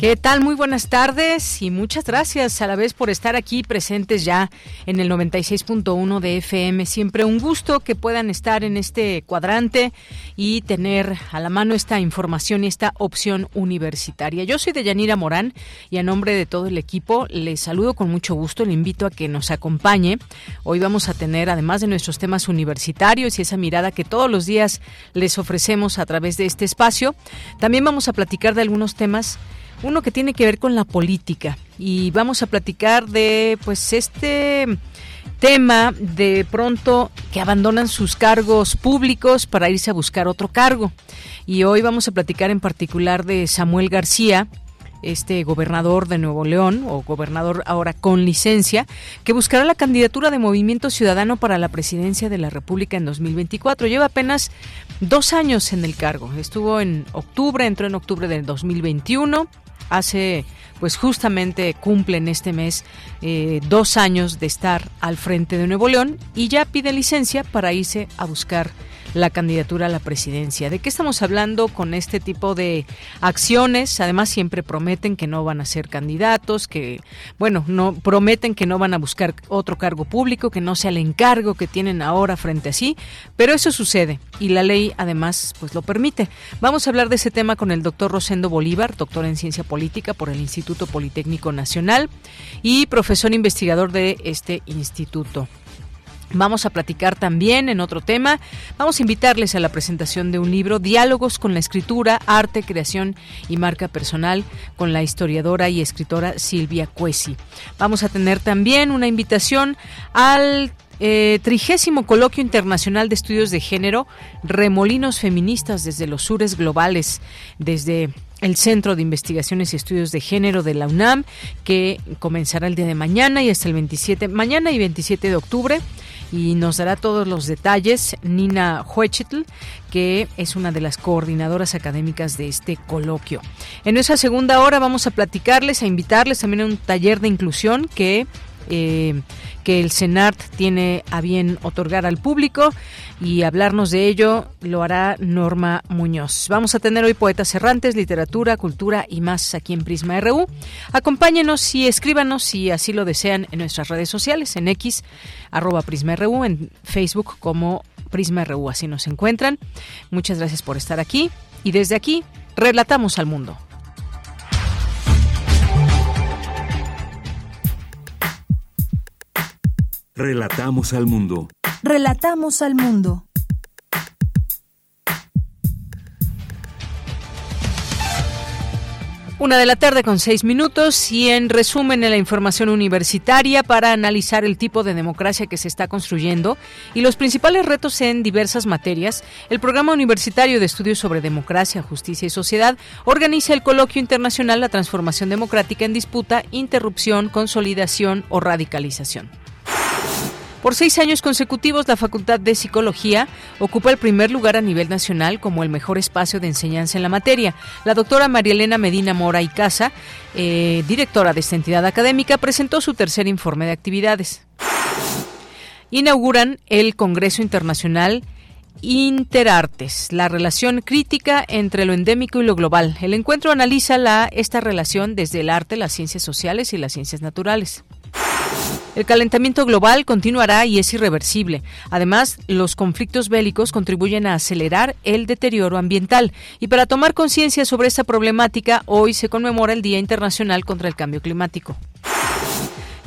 ¿Qué tal? Muy buenas tardes y muchas gracias a la vez por estar aquí presentes ya en el 96.1 de FM. Siempre un gusto que puedan estar en este cuadrante y tener a la mano esta información y esta opción universitaria. Yo soy Deyanira Morán y a nombre de todo el equipo les saludo con mucho gusto. Le invito a que nos acompañe. Hoy vamos a tener, además de nuestros temas universitarios y esa mirada que todos los días les ofrecemos a través de este espacio, también vamos a platicar de algunos temas uno que tiene que ver con la política y vamos a platicar de pues este tema de pronto que abandonan sus cargos públicos para irse a buscar otro cargo. Y hoy vamos a platicar en particular de Samuel García, este gobernador de Nuevo León, o gobernador ahora con licencia, que buscará la candidatura de Movimiento Ciudadano para la presidencia de la República en 2024. Lleva apenas dos años en el cargo. Estuvo en octubre, entró en octubre del 2021 hace pues justamente cumplen este mes eh, dos años de estar al frente de Nuevo León y ya pide licencia para irse a buscar la candidatura a la presidencia. ¿De qué estamos hablando con este tipo de acciones? Además, siempre prometen que no van a ser candidatos, que, bueno, no prometen que no van a buscar otro cargo público, que no sea el encargo que tienen ahora frente a sí, pero eso sucede y la ley además pues lo permite. Vamos a hablar de ese tema con el doctor Rosendo Bolívar, doctor en ciencia política por el Instituto Politécnico Nacional y profesor investigador de este instituto. Vamos a platicar también en otro tema. Vamos a invitarles a la presentación de un libro, Diálogos con la escritura, arte, creación y marca personal, con la historiadora y escritora Silvia Cuesi. Vamos a tener también una invitación al eh, trigésimo coloquio internacional de estudios de género, remolinos feministas desde los sures globales, desde el Centro de Investigaciones y Estudios de Género de la UNAM, que comenzará el día de mañana y hasta el 27, mañana y 27 de octubre y nos dará todos los detalles Nina Huechitl, que es una de las coordinadoras académicas de este coloquio. En nuestra segunda hora vamos a platicarles, a invitarles también a un taller de inclusión que eh, que el CENART tiene a bien otorgar al público y hablarnos de ello lo hará Norma Muñoz. Vamos a tener hoy poetas errantes, literatura, cultura y más aquí en Prisma RU. Acompáñenos y escríbanos si así lo desean en nuestras redes sociales, en X, arroba Prisma RU, en Facebook como Prisma RU, así nos encuentran. Muchas gracias por estar aquí y desde aquí relatamos al mundo. Relatamos al mundo. Relatamos al mundo. Una de la tarde con seis minutos y en resumen en la información universitaria para analizar el tipo de democracia que se está construyendo y los principales retos en diversas materias, el Programa Universitario de Estudios sobre Democracia, Justicia y Sociedad organiza el Coloquio Internacional La Transformación Democrática en Disputa, Interrupción, Consolidación o Radicalización. Por seis años consecutivos, la Facultad de Psicología ocupa el primer lugar a nivel nacional como el mejor espacio de enseñanza en la materia. La doctora María Elena Medina Mora y Casa, eh, directora de esta entidad académica, presentó su tercer informe de actividades. Inauguran el Congreso Internacional Interartes, la relación crítica entre lo endémico y lo global. El encuentro analiza la, esta relación desde el arte, las ciencias sociales y las ciencias naturales. El calentamiento global continuará y es irreversible. Además, los conflictos bélicos contribuyen a acelerar el deterioro ambiental. Y para tomar conciencia sobre esta problemática, hoy se conmemora el Día Internacional contra el Cambio Climático.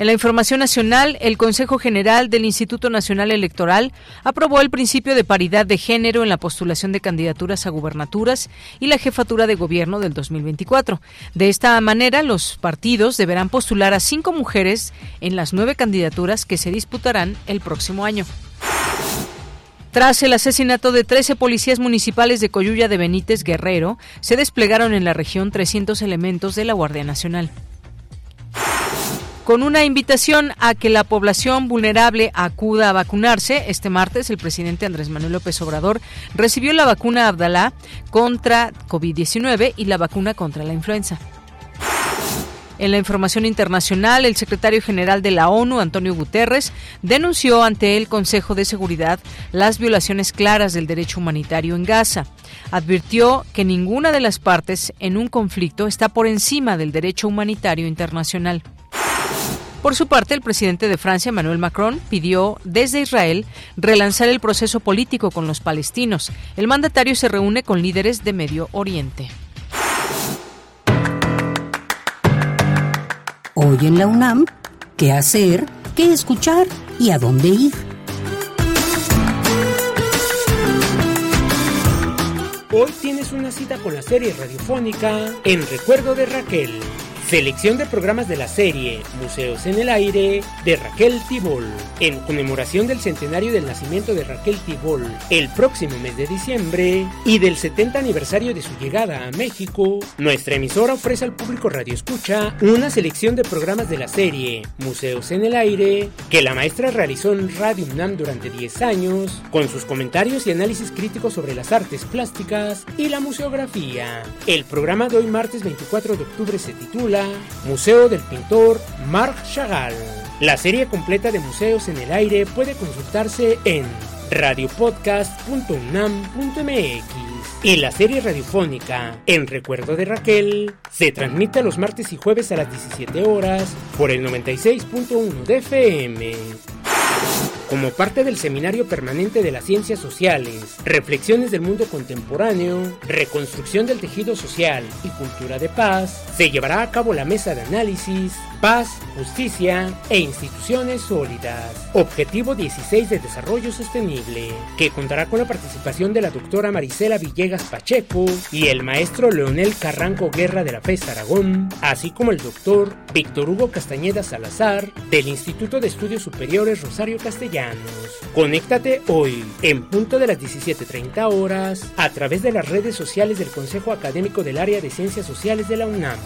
En la información nacional, el Consejo General del Instituto Nacional Electoral aprobó el principio de paridad de género en la postulación de candidaturas a gubernaturas y la jefatura de gobierno del 2024. De esta manera, los partidos deberán postular a cinco mujeres en las nueve candidaturas que se disputarán el próximo año. Tras el asesinato de 13 policías municipales de Coyuya de Benítez Guerrero, se desplegaron en la región 300 elementos de la Guardia Nacional con una invitación a que la población vulnerable acuda a vacunarse. Este martes, el presidente Andrés Manuel López Obrador recibió la vacuna Abdalá contra COVID-19 y la vacuna contra la influenza. En la información internacional, el secretario general de la ONU, Antonio Guterres, denunció ante el Consejo de Seguridad las violaciones claras del derecho humanitario en Gaza. Advirtió que ninguna de las partes en un conflicto está por encima del derecho humanitario internacional. Por su parte, el presidente de Francia, Emmanuel Macron, pidió desde Israel relanzar el proceso político con los palestinos. El mandatario se reúne con líderes de Medio Oriente. Hoy en la UNAM, ¿qué hacer? ¿Qué escuchar? ¿Y a dónde ir? Hoy tienes una cita con la serie radiofónica En Recuerdo de Raquel Selección de programas de la serie Museos en el Aire de Raquel Tibol. En conmemoración del centenario del nacimiento de Raquel Tibol el próximo mes de diciembre y del 70 aniversario de su llegada a México, nuestra emisora ofrece al público Radio Escucha una selección de programas de la serie Museos en el Aire que la maestra realizó en Radio UNAM durante 10 años con sus comentarios y análisis críticos sobre las artes plásticas y la museografía. El programa de hoy martes 24 de octubre se titula Museo del pintor Marc Chagall. La serie completa de museos en el aire puede consultarse en radiopodcast.unam.mx. Y la serie radiofónica En Recuerdo de Raquel se transmite los martes y jueves a las 17 horas por el 96.1 de FM. Como parte del Seminario Permanente de las Ciencias Sociales, Reflexiones del Mundo Contemporáneo, Reconstrucción del Tejido Social y Cultura de Paz, se llevará a cabo la mesa de análisis Paz, Justicia e Instituciones Sólidas. Objetivo 16 de Desarrollo Sostenible, que contará con la participación de la doctora Marisela Villegas Pacheco y el maestro Leonel Carranco Guerra de la FES Aragón, así como el doctor Víctor Hugo Castañeda Salazar del Instituto de Estudios Superiores Rosario Conéctate hoy, en punto de las 17.30 horas, a través de las redes sociales del Consejo Académico del Área de Ciencias Sociales de la UNAM.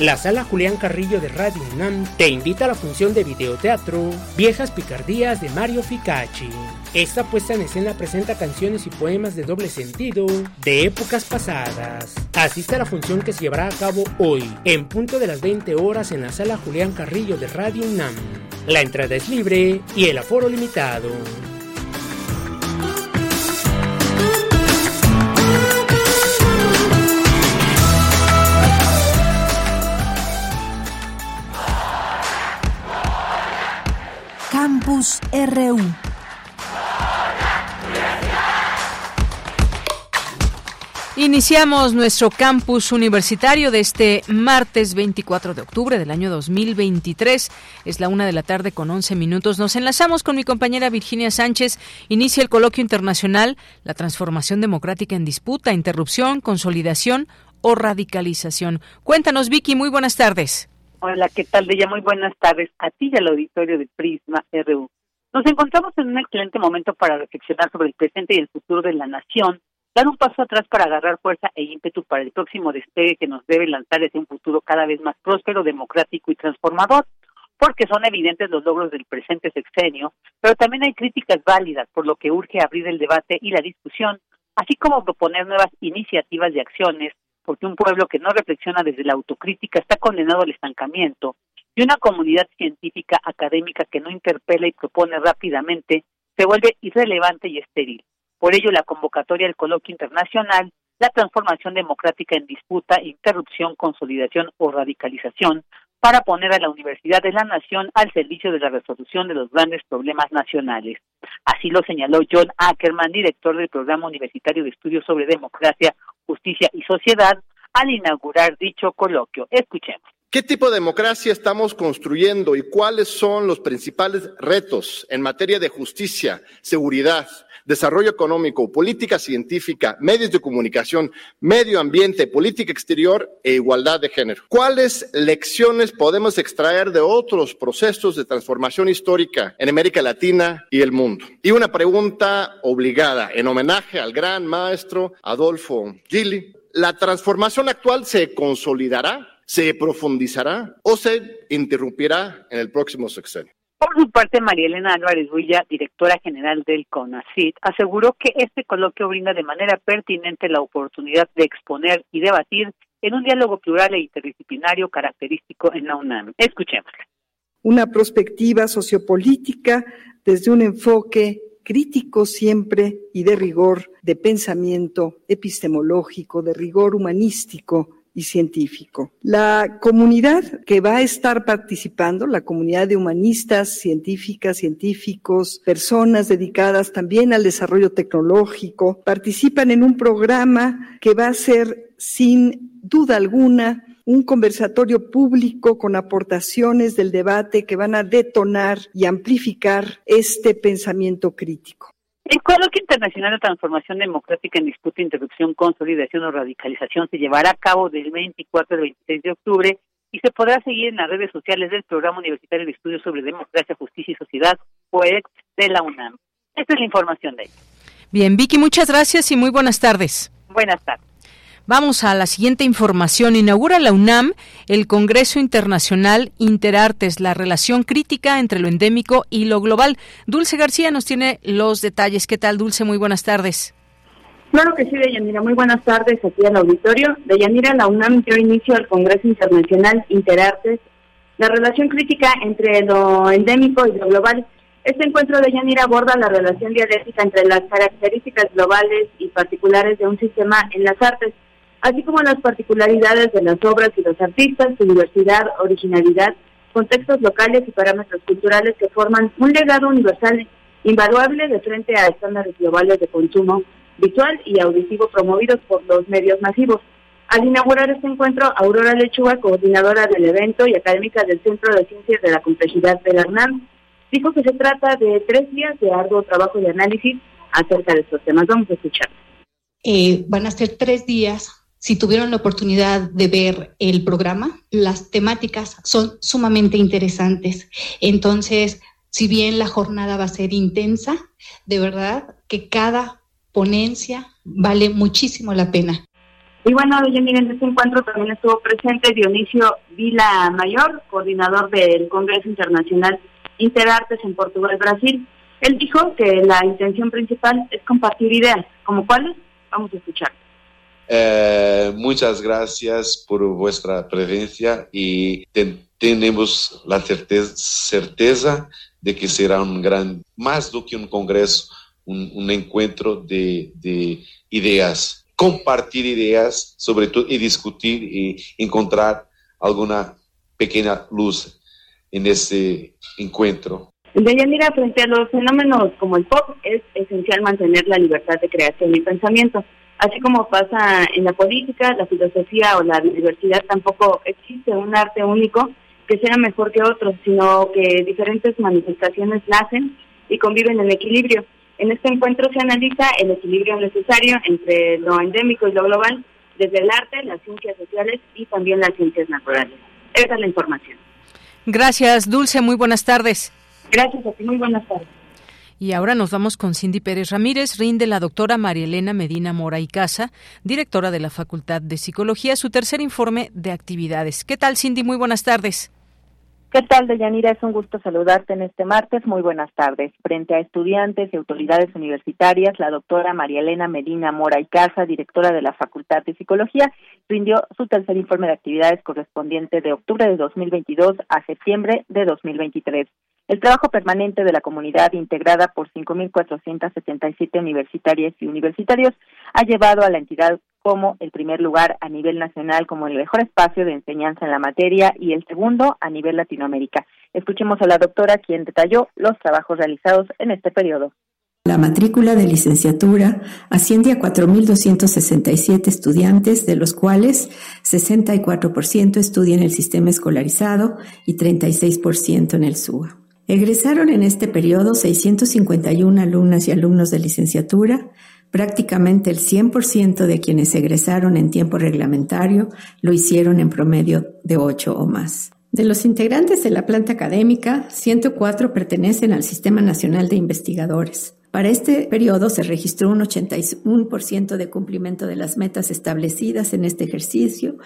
La sala Julián Carrillo de Radio UNAM te invita a la función de videoteatro Viejas Picardías de Mario Ficacci. Esta puesta en escena presenta canciones y poemas de doble sentido de épocas pasadas. Asiste a la función que se llevará a cabo hoy, en punto de las 20 horas en la sala Julián Carrillo de Radio UNAM. La entrada es libre y el aforo limitado. Campus RU. Iniciamos nuestro campus universitario de este martes 24 de octubre del año 2023. Es la una de la tarde con 11 minutos. Nos enlazamos con mi compañera Virginia Sánchez. Inicia el coloquio internacional La transformación democrática en disputa, interrupción, consolidación o radicalización. Cuéntanos, Vicky. Muy buenas tardes. Hola, ¿qué tal? De ella muy buenas tardes a ti y al auditorio de Prisma RU. Nos encontramos en un excelente momento para reflexionar sobre el presente y el futuro de la nación, dar un paso atrás para agarrar fuerza e ímpetu para el próximo despegue que nos debe lanzar hacia un futuro cada vez más próspero, democrático y transformador, porque son evidentes los logros del presente sexenio, pero también hay críticas válidas, por lo que urge abrir el debate y la discusión, así como proponer nuevas iniciativas y acciones porque un pueblo que no reflexiona desde la autocrítica está condenado al estancamiento y una comunidad científica académica que no interpela y propone rápidamente se vuelve irrelevante y estéril. Por ello, la convocatoria del coloquio internacional, la transformación democrática en disputa, interrupción, consolidación o radicalización, para poner a la Universidad de la Nación al servicio de la resolución de los grandes problemas nacionales. Así lo señaló John Ackerman, director del Programa Universitario de Estudios sobre Democracia, Justicia y Sociedad, al inaugurar dicho coloquio. Escuchemos. ¿Qué tipo de democracia estamos construyendo y cuáles son los principales retos en materia de justicia, seguridad, desarrollo económico, política científica, medios de comunicación, medio ambiente, política exterior e igualdad de género. ¿Cuáles lecciones podemos extraer de otros procesos de transformación histórica en América Latina y el mundo? Y una pregunta obligada en homenaje al gran maestro Adolfo Gili. ¿La transformación actual se consolidará, se profundizará o se interrumpirá en el próximo sexenio? Por su parte, María Elena Álvarez Villa, directora general del CONACIT, aseguró que este coloquio brinda de manera pertinente la oportunidad de exponer y debatir en un diálogo plural e interdisciplinario característico en la UNAM. Escuchémosla. Una perspectiva sociopolítica desde un enfoque crítico siempre y de rigor de pensamiento epistemológico, de rigor humanístico y científico. La comunidad que va a estar participando, la comunidad de humanistas, científicas, científicos, personas dedicadas también al desarrollo tecnológico, participan en un programa que va a ser sin duda alguna un conversatorio público con aportaciones del debate que van a detonar y amplificar este pensamiento crítico. El Coloquio Internacional de Transformación Democrática en Disputa, Interrupción, Consolidación o Radicalización se llevará a cabo del 24 al 26 de octubre y se podrá seguir en las redes sociales del Programa Universitario de Estudios sobre Democracia, Justicia y Sociedad, POEX, de la UNAM. Esta es la información de ellos. Bien, Vicky, muchas gracias y muy buenas tardes. Buenas tardes. Vamos a la siguiente información. Inaugura la UNAM el Congreso Internacional Interartes, la relación crítica entre lo endémico y lo global. Dulce García nos tiene los detalles. ¿Qué tal, Dulce? Muy buenas tardes. Claro que sí, Deyanira. Muy buenas tardes aquí al auditorio. Deyanira, la UNAM dio inicio al Congreso Internacional Interartes, la relación crítica entre lo endémico y lo global. Este encuentro de Yanira aborda la relación dialéctica entre las características globales y particulares de un sistema en las artes así como las particularidades de las obras y los artistas, su diversidad, originalidad, contextos locales y parámetros culturales que forman un legado universal invaluable de frente a estándares globales de consumo visual y auditivo promovidos por los medios masivos. Al inaugurar este encuentro, Aurora Lechuga, coordinadora del evento y académica del Centro de Ciencias de la Complejidad de la UNAM, dijo que se trata de tres días de arduo trabajo y análisis acerca de estos temas. Vamos a escuchar. Eh, van a ser tres días si tuvieron la oportunidad de ver el programa, las temáticas son sumamente interesantes. Entonces, si bien la jornada va a ser intensa, de verdad que cada ponencia vale muchísimo la pena. Y bueno, miren, en este encuentro también estuvo presente Dionisio Vila Mayor, coordinador del Congreso Internacional Interartes en Portugal, Brasil. Él dijo que la intención principal es compartir ideas, como cuáles, vamos a escuchar. Eh, muchas gracias por vuestra presencia y tenemos la certeza, de que será un gran, más do que un congreso, un, encuentro de, ideas, compartir ideas, sobre todo, y discutir y encontrar alguna pequeña luz en ese encuentro. De frente a los fenómenos como el pop, es esencial mantener la libertad de creación y pensamiento. Así como pasa en la política, la filosofía o la diversidad, tampoco existe un arte único que sea mejor que otro, sino que diferentes manifestaciones nacen y conviven en equilibrio. En este encuentro se analiza el equilibrio necesario entre lo endémico y lo global, desde el arte, las ciencias sociales y también las ciencias naturales. Esa es la información. Gracias, Dulce. Muy buenas tardes. Gracias a ti. Muy buenas tardes. Y ahora nos vamos con Cindy Pérez Ramírez. Rinde la doctora María Elena Medina Mora y Casa, directora de la Facultad de Psicología, su tercer informe de actividades. ¿Qué tal, Cindy? Muy buenas tardes. ¿Qué tal, Deyanira? Es un gusto saludarte en este martes. Muy buenas tardes. Frente a estudiantes y autoridades universitarias, la doctora María Elena Medina Mora y Casa, directora de la Facultad de Psicología, rindió su tercer informe de actividades correspondiente de octubre de 2022 a septiembre de 2023. El trabajo permanente de la comunidad, integrada por 5.477 universitarias y universitarios, ha llevado a la entidad como el primer lugar a nivel nacional como el mejor espacio de enseñanza en la materia y el segundo a nivel Latinoamérica. Escuchemos a la doctora quien detalló los trabajos realizados en este periodo. La matrícula de licenciatura asciende a 4.267 estudiantes, de los cuales 64% estudian el sistema escolarizado y 36% en el SUA. Egresaron en este periodo 651 alumnas y alumnos de licenciatura, prácticamente el 100% de quienes egresaron en tiempo reglamentario lo hicieron en promedio de 8 o más. De los integrantes de la planta académica, 104 pertenecen al Sistema Nacional de Investigadores. Para este periodo se registró un 81% de cumplimiento de las metas establecidas en este ejercicio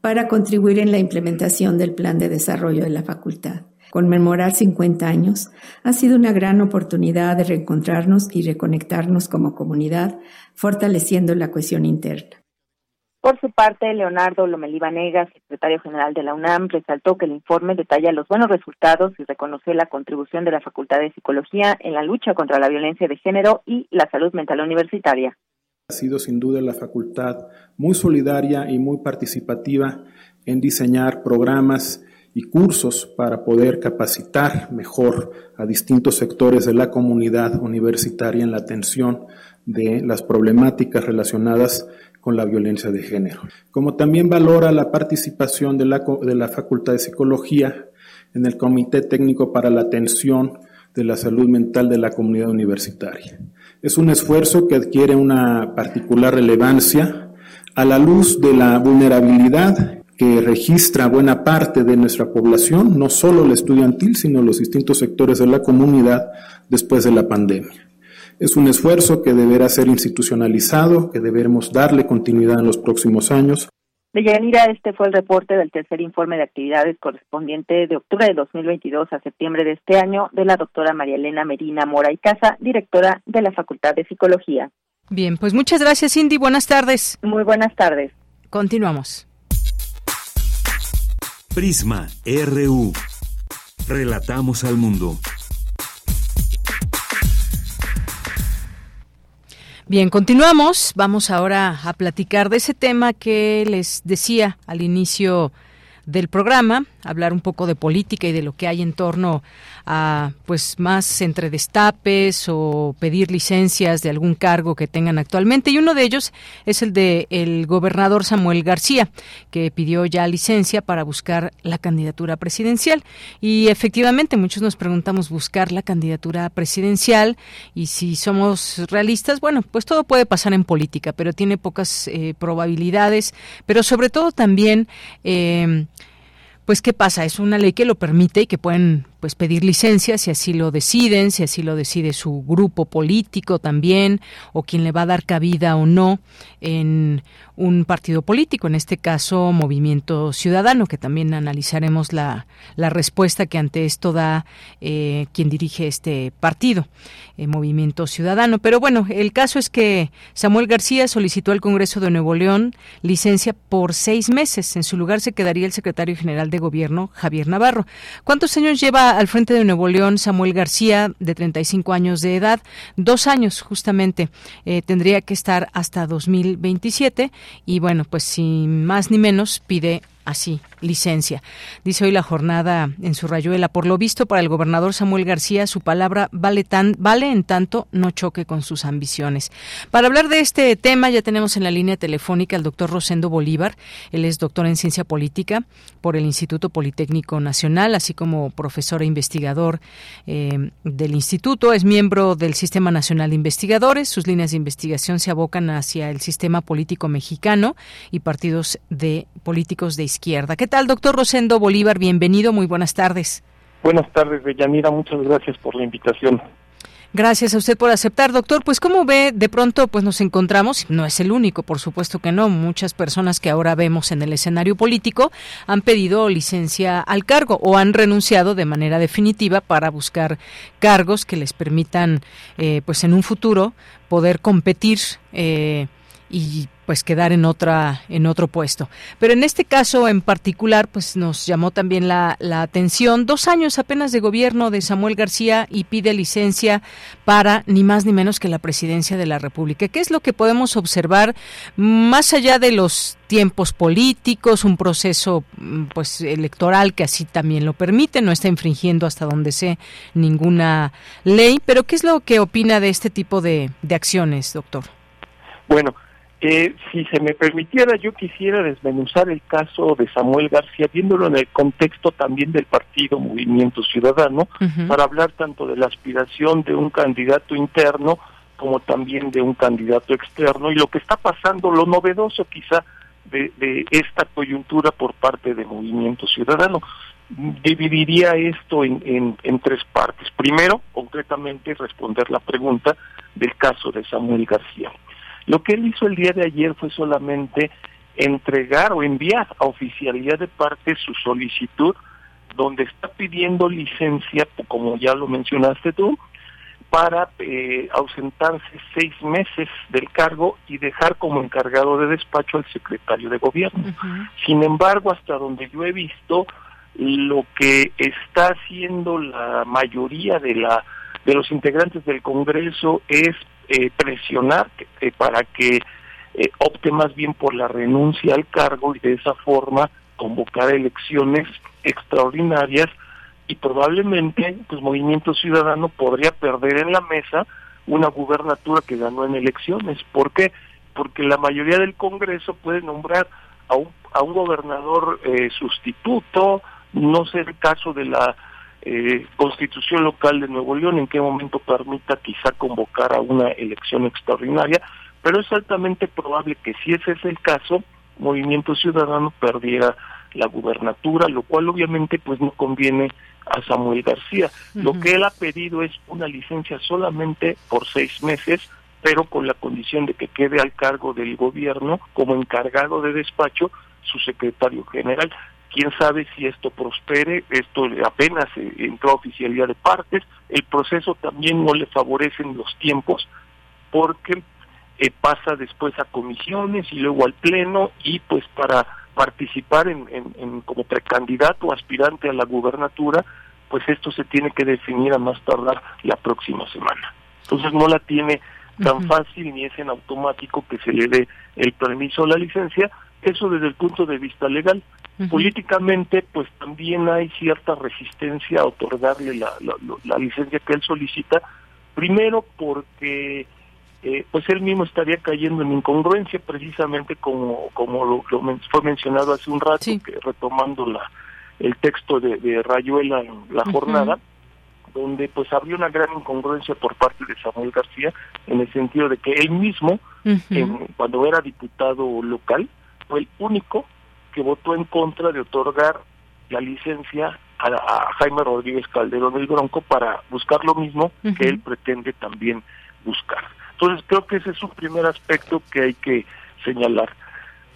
para contribuir en la implementación del plan de desarrollo de la facultad. Conmemorar 50 años ha sido una gran oportunidad de reencontrarnos y reconectarnos como comunidad, fortaleciendo la cohesión interna. Por su parte, Leonardo Lomelí Vanegas, secretario general de la UNAM, resaltó que el informe detalla los buenos resultados y reconoce la contribución de la Facultad de Psicología en la lucha contra la violencia de género y la salud mental universitaria. Ha sido sin duda la facultad muy solidaria y muy participativa en diseñar programas y cursos para poder capacitar mejor a distintos sectores de la comunidad universitaria en la atención de las problemáticas relacionadas con la violencia de género. Como también valora la participación de la, de la Facultad de Psicología en el Comité Técnico para la Atención de la Salud Mental de la Comunidad Universitaria. Es un esfuerzo que adquiere una particular relevancia a la luz de la vulnerabilidad que registra buena parte de nuestra población, no solo la estudiantil, sino los distintos sectores de la comunidad después de la pandemia. Es un esfuerzo que deberá ser institucionalizado, que deberemos darle continuidad en los próximos años. De Yanira, este fue el reporte del tercer informe de actividades correspondiente de octubre de 2022 a septiembre de este año de la doctora María Elena Merina Mora y Casa, directora de la Facultad de Psicología. Bien, pues muchas gracias, Cindy. Buenas tardes. Muy buenas tardes. Continuamos. Prisma RU. Relatamos al mundo. Bien, continuamos. Vamos ahora a platicar de ese tema que les decía al inicio del programa, hablar un poco de política y de lo que hay en torno a pues más entre destapes o pedir licencias de algún cargo que tengan actualmente. Y uno de ellos es el de el gobernador Samuel García que pidió ya licencia para buscar la candidatura presidencial. Y efectivamente muchos nos preguntamos buscar la candidatura presidencial y si somos realistas bueno pues todo puede pasar en política pero tiene pocas eh, probabilidades. Pero sobre todo también eh, pues qué pasa, es una ley que lo permite y que pueden pues pedir licencia si así lo deciden, si así lo decide su grupo político también o quien le va a dar cabida o no en un partido político, en este caso Movimiento Ciudadano, que también analizaremos la, la respuesta que ante esto da eh, quien dirige este partido, eh, Movimiento Ciudadano. Pero bueno, el caso es que Samuel García solicitó al Congreso de Nuevo León licencia por seis meses. En su lugar se quedaría el secretario general de Gobierno, Javier Navarro. ¿Cuántos años lleva al frente de Nuevo León Samuel García, de 35 años de edad? Dos años, justamente. Eh, tendría que estar hasta 2027 y bueno, pues sin más ni menos pide así licencia. Dice hoy la jornada en su rayuela. Por lo visto, para el gobernador Samuel García, su palabra vale, tan, vale en tanto no choque con sus ambiciones. Para hablar de este tema, ya tenemos en la línea telefónica al doctor Rosendo Bolívar. Él es doctor en ciencia política por el Instituto Politécnico Nacional, así como profesor e investigador eh, del instituto. Es miembro del Sistema Nacional de Investigadores. Sus líneas de investigación se abocan hacia el sistema político mexicano y partidos de políticos de izquierda. ¿Qué tal, doctor Rosendo Bolívar? Bienvenido, muy buenas tardes. Buenas tardes, Deyanira, muchas gracias por la invitación. Gracias a usted por aceptar, doctor. Pues como ve, de pronto pues nos encontramos, no es el único, por supuesto que no, muchas personas que ahora vemos en el escenario político han pedido licencia al cargo o han renunciado de manera definitiva para buscar cargos que les permitan eh, pues en un futuro poder competir eh, y pues quedar en otra en otro puesto. Pero en este caso en particular, pues nos llamó también la, la atención dos años apenas de gobierno de Samuel García y pide licencia para ni más ni menos que la presidencia de la República. ¿Qué es lo que podemos observar más allá de los tiempos políticos, un proceso mm, pues electoral que así también lo permite, no está infringiendo hasta donde sé ninguna ley, pero ¿qué es lo que opina de este tipo de, de acciones, doctor? Bueno, eh, si se me permitiera, yo quisiera desmenuzar el caso de Samuel García, viéndolo en el contexto también del partido Movimiento Ciudadano, para hablar tanto de la aspiración de un candidato interno como también de un candidato externo y lo que está pasando, lo novedoso quizá de, esta coyuntura por parte de Movimiento Ciudadano. Dividiría esto en, en tres partes. Primero, concretamente, responder la pregunta del caso de Samuel García. Lo que él hizo el día de ayer fue solamente entregar o enviar a oficialidad de parte su solicitud donde está pidiendo licencia, como ya lo mencionaste tú, para eh, ausentarse seis meses del cargo y dejar como encargado de despacho al secretario de gobierno. Sin embargo, hasta donde yo he visto, lo que está haciendo la mayoría de la de los integrantes del Congreso es eh, presionar eh, para que eh, opte más bien por la renuncia al cargo y de esa forma convocar elecciones extraordinarias y probablemente pues Movimiento Ciudadano podría perder en la mesa una gubernatura que ganó en elecciones. ¿Por qué? Porque la mayoría del Congreso puede nombrar a un, a un gobernador sustituto, no sé el caso de la eh, constitución local de Nuevo León en qué momento permita quizá convocar a una elección extraordinaria, pero es altamente probable que si ese es el caso, Movimiento Ciudadano perdiera la gubernatura, lo cual obviamente pues no conviene a Samuel García. Lo que él ha pedido es una licencia solamente por seis meses, pero con la condición de que quede al cargo del gobierno como encargado de despacho su secretario general quién sabe si esto prospere, esto apenas entró a oficialidad de partes, el proceso también no le favorecen los tiempos porque eh, pasa después a comisiones y luego al pleno y pues para participar en, en, como precandidato o aspirante a la gubernatura, pues esto se tiene que definir a más tardar la próxima semana. Entonces no la tiene tan fácil ni es en automático que se le dé el permiso o la licencia, eso desde el punto de vista legal. Políticamente, pues también hay cierta resistencia a otorgarle la, la, licencia que él solicita, primero porque eh, pues él mismo estaría cayendo en incongruencia, precisamente como, como lo, fue mencionado hace un rato, que retomando la, el texto de, Rayuela en la jornada, donde pues habría una gran incongruencia por parte de Samuel García, en el sentido de que él mismo, cuando era diputado local, fue el único que votó en contra de otorgar la licencia a, Jaime Rodríguez Calderón del Bronco para buscar lo mismo que él pretende también buscar. Entonces creo que ese es un primer aspecto que hay que señalar.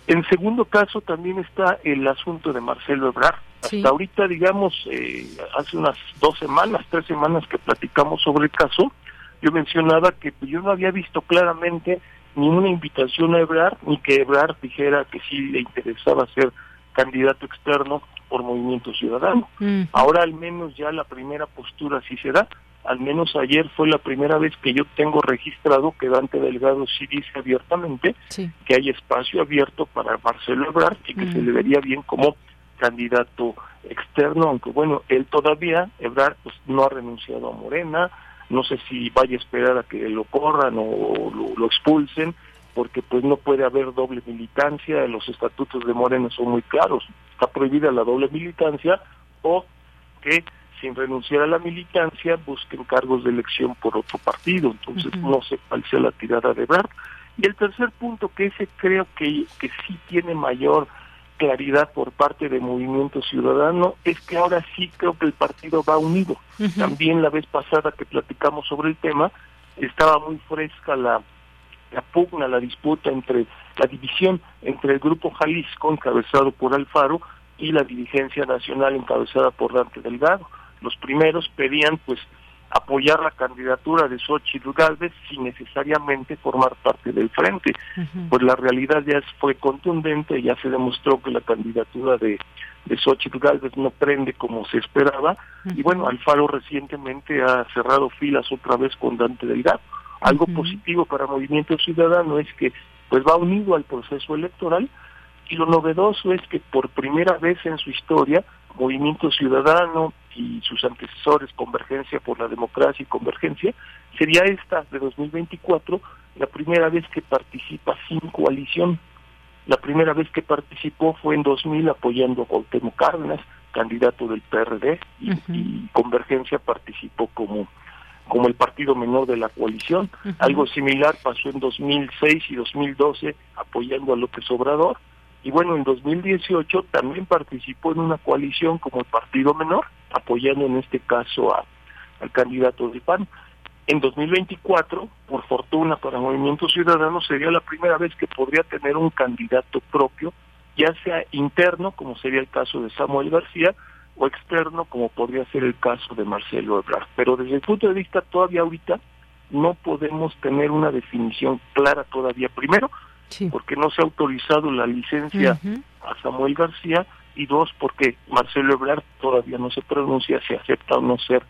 En segundo caso también está el asunto de Marcelo Ebrard. Hasta ahorita, digamos, eh, hace unas dos semanas, tres semanas que platicamos sobre el caso, yo mencionaba que yo no había visto claramente ni una invitación a Ebrard, ni que Ebrard dijera que sí le interesaba ser candidato externo por Movimiento Ciudadano. Ahora al menos ya la primera postura sí se da, al menos ayer fue la primera vez que yo tengo registrado que Dante Delgado sí dice abiertamente que hay espacio abierto para Marcelo Ebrard y que se le vería bien como candidato externo, aunque bueno, él todavía, Ebrard, pues no ha renunciado a Morena, no sé si vaya a esperar a que lo corran o lo, expulsen, porque pues no puede haber doble militancia, los estatutos de Moreno son muy claros, está prohibida la doble militancia o que sin renunciar a la militancia busquen cargos de elección por otro partido, entonces no sé cuál sea la tirada de Brad. Y el tercer punto, que ese creo que, que sí tiene mayor claridad por parte del movimiento ciudadano es que ahora sí creo que el partido va unido. También la vez pasada que platicamos sobre el tema, estaba muy fresca la, la pugna, la disputa entre la división entre el grupo Jalisco, encabezado por Alfaro, y la dirigencia nacional encabezada por Dante Delgado. Los primeros pedían pues apoyar la candidatura de Xochitl Galvez sin necesariamente formar parte del frente. Pues la realidad ya fue contundente, ya se demostró que la candidatura de, de Xochitl Galvez no prende como se esperaba, y bueno, Alfaro recientemente ha cerrado filas otra vez con Dante Delgado. Algo positivo para Movimiento Ciudadano es que pues va unido al proceso electoral y lo novedoso es que por primera vez en su historia Movimiento Ciudadano y sus antecesores, Convergencia por la Democracia y Convergencia, sería esta de 2024 la primera vez que participa sin coalición. La primera vez que participó fue en 2000 apoyando a Cuauhtémoc Cárdenas, candidato del PRD, y, Convergencia participó como como el partido menor de la coalición. Algo similar pasó en 2006 y 2012 apoyando a López Obrador y bueno, en 2018 también participó en una coalición como el partido menor, apoyando en este caso a, al candidato de PAN. En 2024, por fortuna para Movimiento Ciudadano, sería la primera vez que podría tener un candidato propio, ya sea interno, como sería el caso de Samuel García, o externo, como podría ser el caso de Marcelo Ebrard. Pero desde el punto de vista todavía ahorita, no podemos tener una definición clara todavía. Primero, porque no se ha autorizado la licencia a Samuel García y dos, porque Marcelo Ebrard todavía no se pronuncia si acepta o no ser,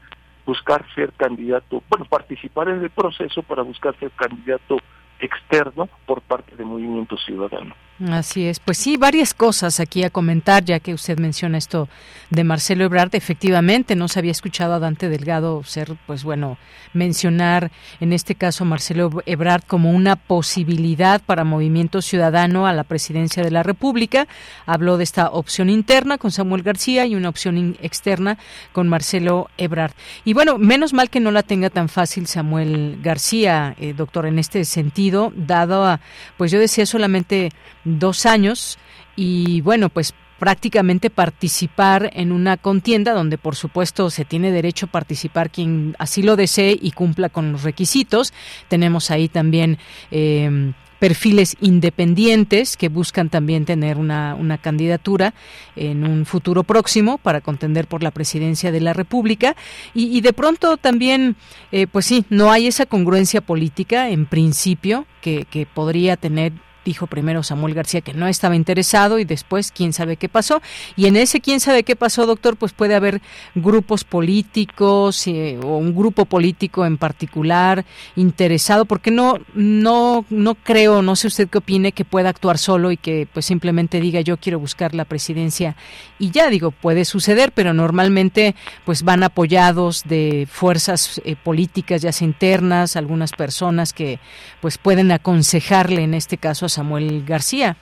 buscar ser candidato, bueno, participar en el proceso para buscar ser candidato externo por parte del Movimiento Ciudadano. Así es, pues sí, varias cosas aquí a comentar, ya que usted menciona esto de Marcelo Ebrard. Efectivamente, no se había escuchado a Dante Delgado ser, pues bueno, mencionar en este caso a Marcelo Ebrard como una posibilidad para Movimiento Ciudadano a la presidencia de la República. Habló de esta opción interna con Samuel García y una opción externa con Marcelo Ebrard. Y bueno, menos mal que no la tenga tan fácil Samuel García, eh, doctor, en este sentido, dado a, pues yo decía solamente dos años y bueno, pues prácticamente participar en una contienda donde por supuesto se tiene derecho a participar quien así lo desee y cumpla con los requisitos. Tenemos ahí también eh, perfiles independientes que buscan también tener una, una, candidatura en un futuro próximo para contender por la presidencia de la República y, de pronto también eh, pues sí no hay esa congruencia política en principio que, que podría tener dijo primero Samuel García que no estaba interesado y después quién sabe qué pasó. Y en ese quién sabe qué pasó, doctor, pues puede haber grupos políticos eh, o un grupo político en particular interesado, porque no, no, no creo, no sé usted qué opine, que pueda actuar solo y que pues simplemente diga yo quiero buscar la presidencia y ya digo, puede suceder, pero normalmente pues van apoyados de fuerzas eh, políticas ya sea internas, algunas personas que pues pueden aconsejarle en este caso a Samuel García.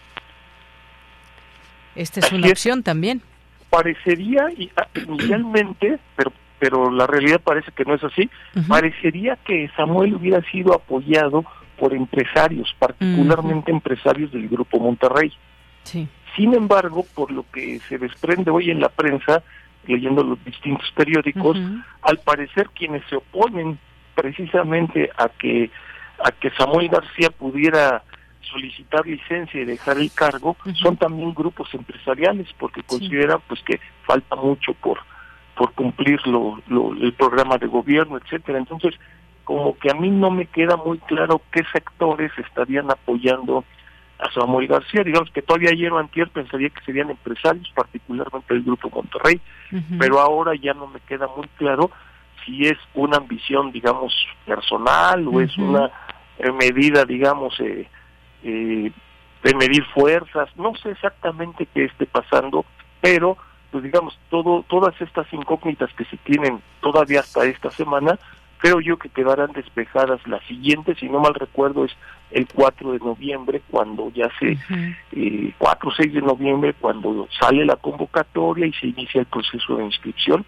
Esta es una opción también. Parecería, ah, inicialmente, pero, pero la realidad parece que no es así, parecería que Samuel hubiera sido apoyado por empresarios, particularmente empresarios del Grupo Monterrey. Sí. Sin embargo, por lo que se desprende hoy en la prensa, leyendo los distintos periódicos, al parecer quienes se oponen precisamente a que a que Samuel García pudiera solicitar licencia y dejar el cargo son también grupos empresariales porque consideran pues que falta mucho por por cumplir lo, el programa de gobierno etcétera. Entonces como que a mí no me queda muy claro qué sectores estarían apoyando a Samuel García. Digamos que todavía ayer o antier pensaría que serían empresarios particularmente el grupo Monterrey pero ahora ya no me queda muy claro si es una ambición digamos personal o es una eh, medida digamos eh, eh, de medir fuerzas, no sé exactamente qué esté pasando, pero pues digamos, todo, todas estas incógnitas que se tienen todavía hasta esta semana, creo yo que quedarán despejadas las siguientes, si no mal recuerdo es el 4 de noviembre, cuando ya se, eh, 4 o 6 de noviembre, cuando sale la convocatoria y se inicia el proceso de inscripción,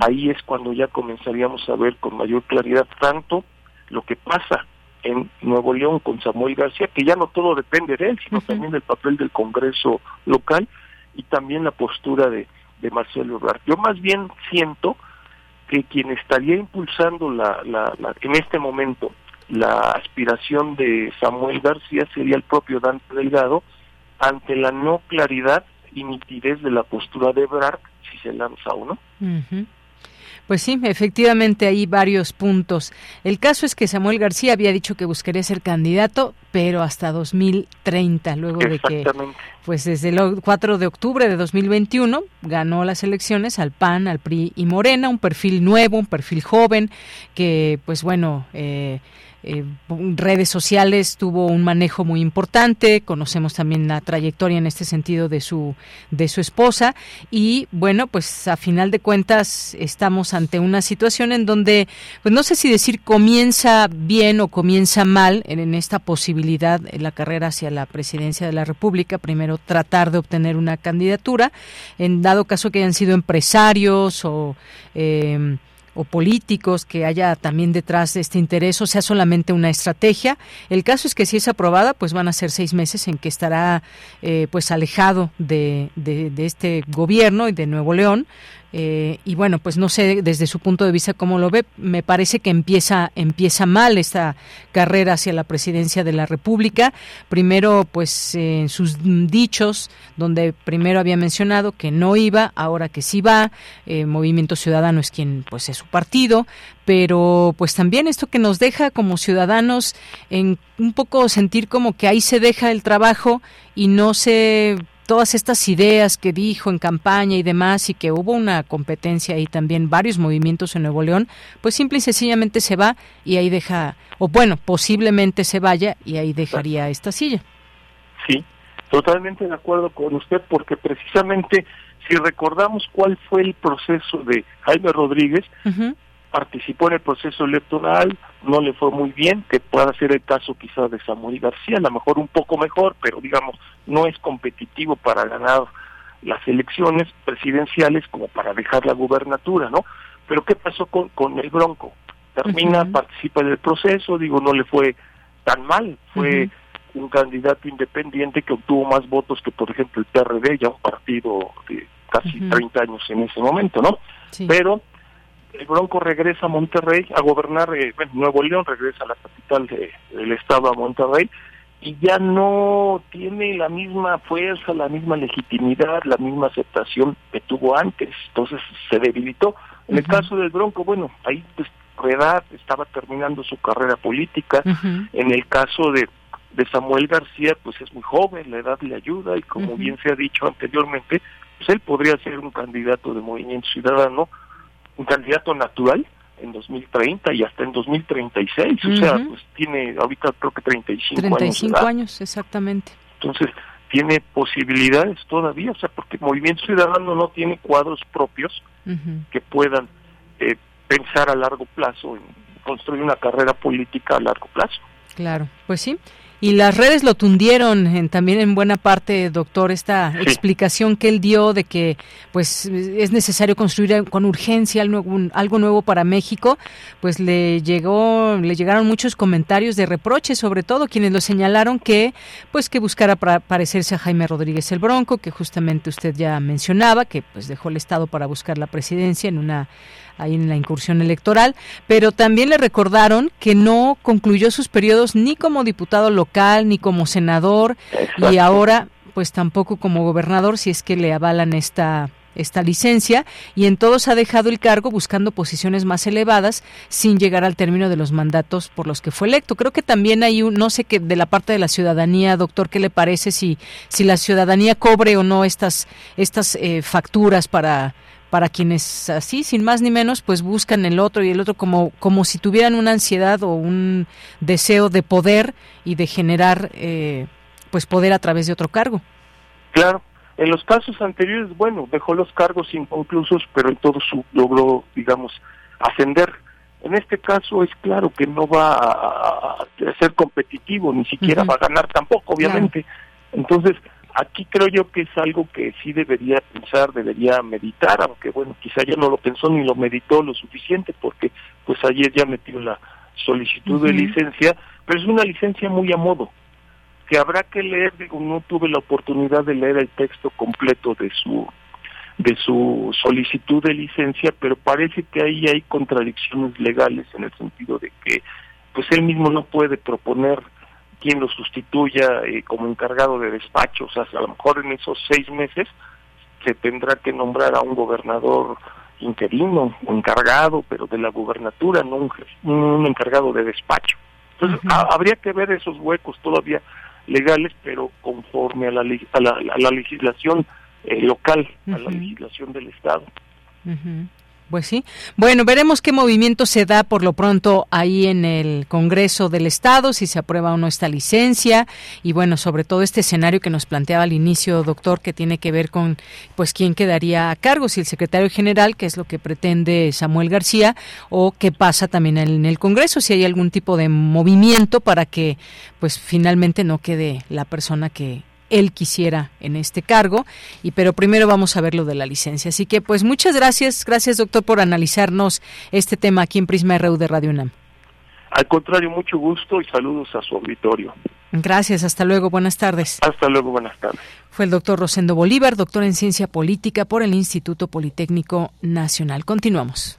ahí es cuando ya comenzaríamos a ver con mayor claridad tanto lo que pasa en Nuevo León con Samuel García, que ya no todo depende de él, sino también del papel del Congreso local y también la postura de, de Marcelo Ebrard. Yo más bien siento que quien estaría impulsando la, la, en este momento la aspiración de Samuel García sería el propio Dante Delgado ante la no claridad y nitidez de la postura de Ebrard si se lanza o no. Pues sí, efectivamente hay varios puntos. El caso es que Samuel García había dicho que buscaría ser candidato, pero hasta 2030, luego de que, pues desde el 4 de octubre de 2021 ganó las elecciones al PAN, al PRI y Morena, un perfil nuevo, un perfil joven, que pues bueno, eh, eh, redes sociales tuvo un manejo muy importante conocemos también la trayectoria en este sentido de su de su esposa y bueno pues a final de cuentas estamos ante una situación en donde pues no sé si decir comienza bien o comienza mal en, esta posibilidad en la carrera hacia la presidencia de la República primero tratar de obtener una candidatura en dado caso que hayan sido empresarios o eh, o políticos que haya también detrás de este interés o sea solamente una estrategia. El caso es que si es aprobada, pues van a ser seis meses en que estará eh, pues alejado de, de, de este gobierno y de Nuevo León eh, y bueno, pues no sé desde su punto de vista cómo lo ve. Me parece que empieza empieza mal esta carrera hacia la presidencia de la República. Primero, pues en sus dichos, donde primero había mencionado que no iba, ahora que sí va. Eh, Movimiento Ciudadano es quien, pues es su partido, pero pues también esto que nos deja como ciudadanos en un poco sentir como que ahí se deja el trabajo y no se todas estas ideas que dijo en campaña y demás y que hubo una competencia y también varios movimientos en Nuevo León, pues simple y sencillamente se va y ahí deja, o bueno, posiblemente se vaya y ahí dejaría esta silla. Sí, totalmente de acuerdo con usted porque precisamente si recordamos cuál fue el proceso de Jaime Rodríguez, participó en el proceso electoral, no le fue muy bien, que pueda ser el caso quizás de Samuel García, a lo mejor un poco mejor, pero digamos, no es competitivo para ganar las elecciones presidenciales como para dejar la gubernatura, ¿no? Pero ¿qué pasó con, con el Bronco? Termina, participa en el proceso, digo, no le fue tan mal, fue un candidato independiente que obtuvo más votos que, por ejemplo, el PRD, ya un partido de casi 30 años en ese momento, ¿no? Pero el Bronco regresa a Monterrey a gobernar, eh, bueno, Nuevo León regresa a la capital del estado a Monterrey y ya no tiene la misma fuerza, la misma legitimidad, la misma aceptación que tuvo antes, entonces se debilitó. En el caso del Bronco, bueno, ahí pues edad estaba terminando su carrera política, en el caso de de Samuel García, pues es muy joven, la edad le ayuda y como bien se ha dicho anteriormente, pues él podría ser un candidato de Movimiento Ciudadano un candidato natural en 2030 y hasta en 2036, o sea, pues tiene ahorita creo que 35, 35 años. años, exactamente. Entonces, tiene posibilidades todavía, o sea, porque Movimiento Ciudadano no tiene cuadros propios que puedan eh, pensar a largo plazo en construir una carrera política a largo plazo. Claro, pues sí. Y las redes lo tundieron en, también en buena parte, doctor, esta explicación que él dio de que pues es necesario construir con urgencia algo, nuevo para México, pues le llegó le llegaron muchos comentarios de reproches, sobre todo quienes lo señalaron que pues que buscara para parecerse a Jaime Rodríguez el Bronco, que justamente usted ya mencionaba, que pues dejó el estado para buscar la presidencia en una ahí en la incursión electoral, pero también le recordaron que no concluyó sus periodos ni como diputado local ni como senador y ahora pues tampoco como gobernador si es que le avalan esta esta licencia y en todos ha dejado el cargo buscando posiciones más elevadas sin llegar al término de los mandatos por los que fue electo. Creo que también hay un, no sé qué de la parte de la ciudadanía, doctor, ¿qué le parece si, si la ciudadanía cobre o no estas, estas eh, facturas para para quienes así, sin más ni menos, pues buscan el otro y el otro como, como si tuvieran una ansiedad o un deseo de poder y de generar eh, pues poder a través de otro cargo. Claro, en los casos anteriores, bueno, dejó los cargos inconclusos, pero en todo su logró, digamos, ascender. En este caso es claro que no va a, ser competitivo, ni siquiera va a ganar tampoco, obviamente. Entonces, aquí creo yo que es algo que sí debería pensar, debería meditar, aunque bueno, quizá ya no lo pensó ni lo meditó lo suficiente porque pues ayer ya metió la solicitud de licencia, pero es una licencia muy a modo, que habrá que leer, digo, no tuve la oportunidad de leer el texto completo de su de su solicitud de licencia, pero parece que ahí hay contradicciones legales en el sentido de que pues él mismo no puede proponer quien lo sustituya eh, como encargado de despacho. O sea, a lo mejor en esos seis meses se tendrá que nombrar a un gobernador interino o encargado, pero de la gubernatura, no un, encargado de despacho. Entonces, habría que ver esos huecos todavía legales, pero conforme a la, a la, legislación eh, local, a la legislación del Estado. Pues sí. Bueno, veremos qué movimiento se da por lo pronto ahí en el Congreso del Estado, si se aprueba o no esta licencia y bueno, sobre todo este escenario que nos planteaba al inicio, doctor, que tiene que ver con pues quién quedaría a cargo, si el secretario general, que es lo que pretende Samuel García, o qué pasa también en el Congreso, si hay algún tipo de movimiento para que pues finalmente no quede la persona que él quisiera en este cargo y pero primero vamos a ver lo de la licencia. Así que pues muchas gracias. Gracias doctor por analizarnos este tema aquí en Prisma RU de Radio UNAM. Al contrario mucho gusto y saludos a su auditorio. Gracias hasta luego buenas tardes. Hasta luego buenas tardes. Fue el doctor Rosendo Bolívar doctor en ciencia política por el Instituto Politécnico Nacional. Continuamos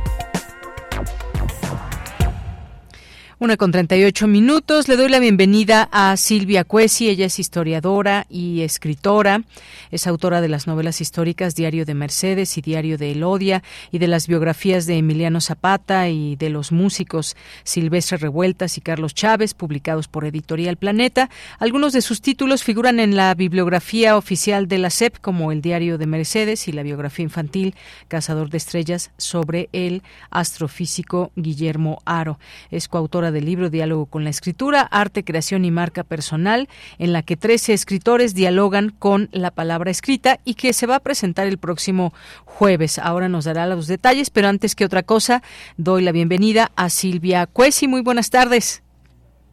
Una con 38 minutos. Le doy la bienvenida a Silvia Cuesi. Ella es historiadora y escritora. Es autora de las novelas históricas Diario de Mercedes y Diario de Elodia y de las biografías de Emiliano Zapata y de los músicos Silvestre Revueltas y Carlos Chávez, publicados por Editorial Planeta. Algunos de sus títulos figuran en la bibliografía oficial de la SEP, como el Diario de Mercedes y la biografía infantil Cazador de Estrellas sobre el astrofísico Guillermo Aro. Es coautora del libro Diálogo con la Escritura, Arte, Creación y Marca Personal, en la que 13 escritores dialogan con la palabra escrita y que se va a presentar el próximo jueves. Ahora nos dará los detalles, pero antes que otra cosa, doy la bienvenida a Silvia Cuesi. Muy buenas tardes.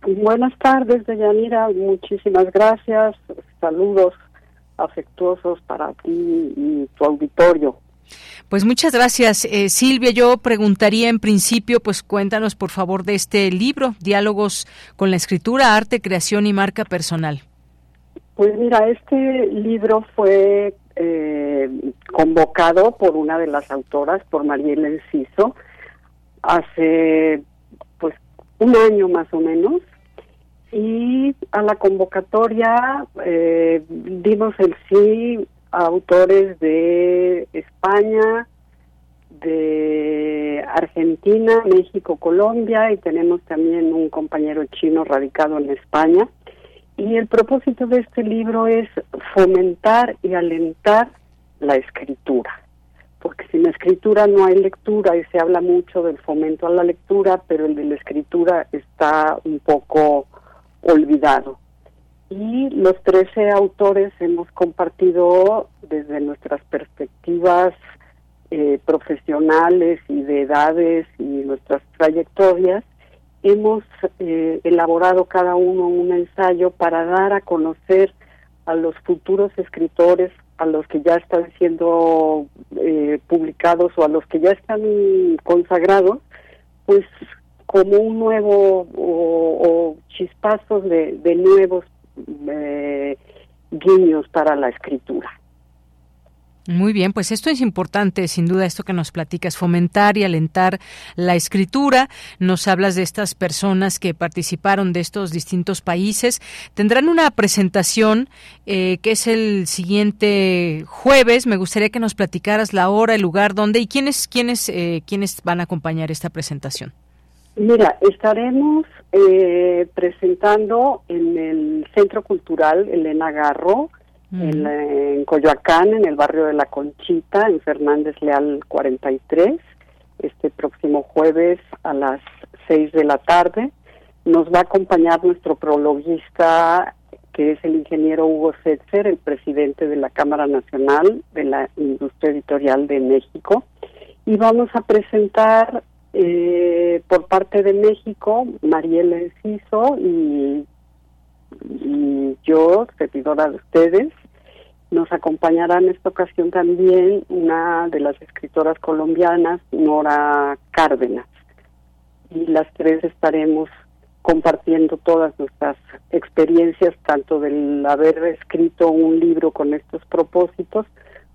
Buenas tardes, Deyanira. Muchísimas gracias. Saludos afectuosos para ti y tu auditorio. Pues muchas gracias, eh, Silvia. Yo preguntaría en principio, pues cuéntanos por favor de este libro, Diálogos con la Escritura, Arte, Creación y Marca Personal. Pues mira, este libro fue eh, convocado por una de las autoras, por Mariela Enciso, hace pues un año más o menos, y a la convocatoria eh, dimos el sí autores de España, de Argentina, México, Colombia y tenemos también un compañero chino radicado en España. Y el propósito de este libro es fomentar y alentar la escritura, porque sin escritura no hay lectura y se habla mucho del fomento a la lectura, pero el de la escritura está un poco olvidado y los 13 autores hemos compartido desde nuestras perspectivas eh, profesionales y de edades y nuestras trayectorias, hemos eh, elaborado cada uno un ensayo para dar a conocer a los futuros escritores, a los que ya están siendo eh, publicados o a los que ya están consagrados, pues como un nuevo o, chispazos de, de nuevos eh, guiños para la escritura. Muy bien, pues esto es importante, sin duda, esto que nos platicas, fomentar y alentar la escritura. Nos hablas de estas personas que participaron de estos distintos países. Tendrán una presentación eh, que es el siguiente jueves. Me gustaría que nos platicaras la hora, el lugar, dónde y quiénes, quiénes, eh, quiénes van a acompañar esta presentación. Mira, estaremos eh, presentando en el Centro Cultural Elena Garro, en, Coyoacán, en el barrio de La Conchita, en Fernández Leal 43, este próximo jueves a las 6 de la tarde. Nos va a acompañar nuestro prologuista, que es el ingeniero Hugo Setzer, el presidente de la Cámara Nacional de la Industria Editorial de México. Y vamos a presentar eh, por parte de México, Mariela Enciso y, yo, servidora de ustedes, nos acompañará en esta ocasión también una de las escritoras colombianas, Nora Cárdenas. Y las tres estaremos compartiendo todas nuestras experiencias, tanto del haber escrito un libro con estos propósitos,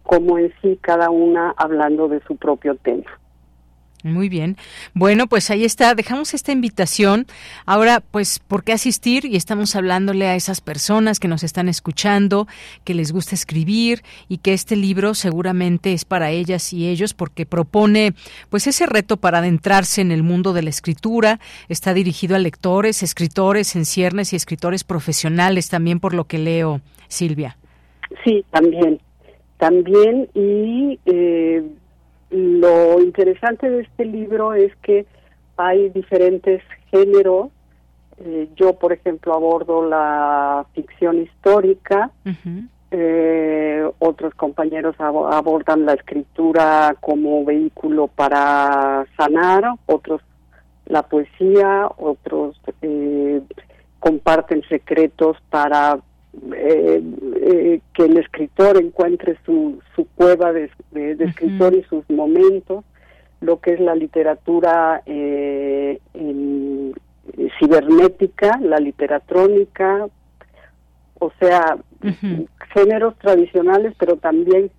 como en sí cada una hablando de su propio tema. Muy bien. Bueno, pues ahí está. Dejamos esta invitación. Ahora, pues, ¿por qué asistir? Y estamos hablándole a esas personas que nos están escuchando, que les gusta escribir y que este libro seguramente es para ellas y ellos porque propone, pues, ese reto para adentrarse en el mundo de la escritura. Está dirigido a lectores, escritores en ciernes y escritores profesionales también, por lo que leo, Silvia. Sí, también. También y... Eh lo interesante de este libro es que hay diferentes géneros. Eh, yo, por ejemplo, abordo la ficción histórica. Eh, otros compañeros abordan la escritura como vehículo para sanar, otros la poesía, otros eh, comparten secretos para eh, eh, que el escritor encuentre su, su cueva de, escritor y sus momentos, lo que es la literatura eh, cibernética, la literatrónica, o sea, géneros tradicionales, pero también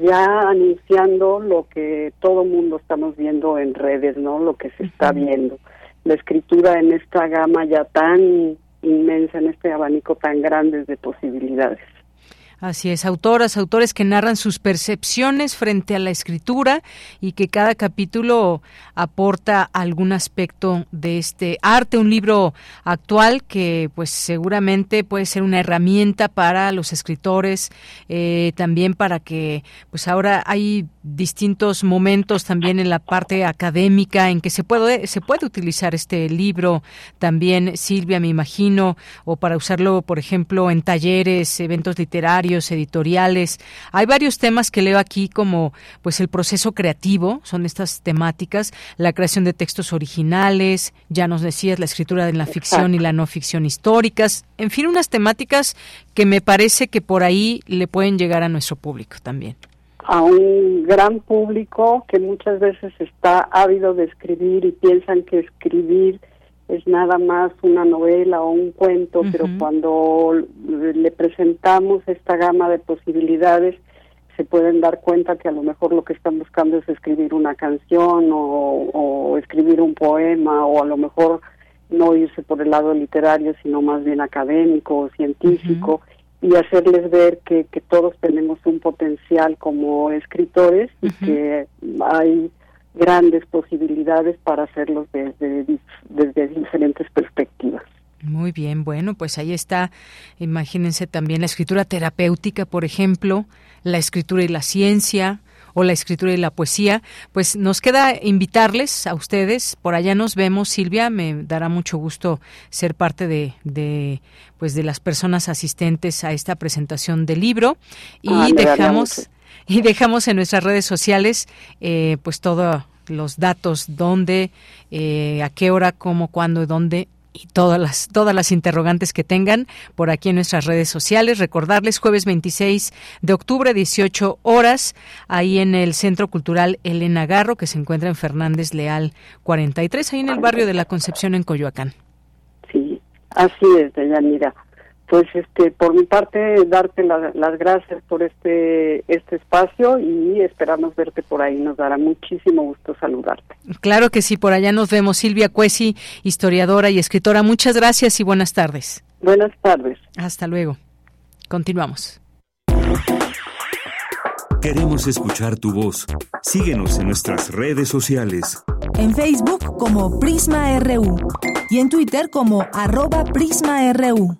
ya anunciando lo que todo mundo estamos viendo en redes, ¿no? Lo que se está viendo. La escritura en esta gama ya tan inmensa en este abanico tan grande de posibilidades. Así es, autoras, autores que narran sus percepciones frente a la escritura y que cada capítulo aporta algún aspecto de este arte, un libro actual que pues seguramente puede ser una herramienta para los escritores, eh, también para que pues ahora hay distintos momentos también en la parte académica en que se puede se puede utilizar este libro. También Silvia me imagino o para usarlo por ejemplo en talleres eventos literarios editoriales. Hay varios temas que leo aquí como pues el proceso creativo son estas temáticas la creación de textos originales ya nos decías la escritura de la ficción y la no ficción históricas en fin unas temáticas que me parece que por ahí le pueden llegar a nuestro público también. A un gran público que muchas veces está ávido de escribir y piensan que escribir es nada más una novela o un cuento, pero cuando le presentamos esta gama de posibilidades, se pueden dar cuenta que a lo mejor lo que están buscando es escribir una canción o, escribir un poema o a lo mejor no irse por el lado literario, sino más bien académico o científico y hacerles ver que, que todos tenemos un potencial como escritores y que hay grandes posibilidades para hacerlos desde, desde diferentes perspectivas. Muy bien, bueno, pues ahí está, imagínense también la escritura terapéutica, por ejemplo, la escritura y la ciencia, o la escritura y la poesía. Pues nos queda invitarles a ustedes. Por allá nos vemos, Silvia. Me dará mucho gusto ser parte de, de pues de las personas asistentes a esta presentación del libro y ah, dejamos y dejamos en nuestras redes sociales eh, pues todos los datos dónde, eh, a qué hora, cómo, cuándo, dónde y todas las, todas las interrogantes que tengan por aquí en nuestras redes sociales. Recordarles jueves 26 de octubre, 18 horas, ahí en el Centro Cultural Elena Garro, que se encuentra en Fernández Leal 43, ahí en el barrio de la Concepción en Coyoacán. Sí, así es, Deyanira pues este por mi parte darte las gracias por este este espacio y esperamos verte por ahí. Nos dará muchísimo gusto saludarte. Claro que sí por allá nos vemos. Silvia Cuesi historiadora y escritora muchas gracias y buenas tardes. Buenas tardes. Hasta luego. Continuamos. Queremos escuchar tu voz. Síguenos en nuestras redes sociales. En Facebook como Prisma RU y en Twitter como arroba PrismaRU.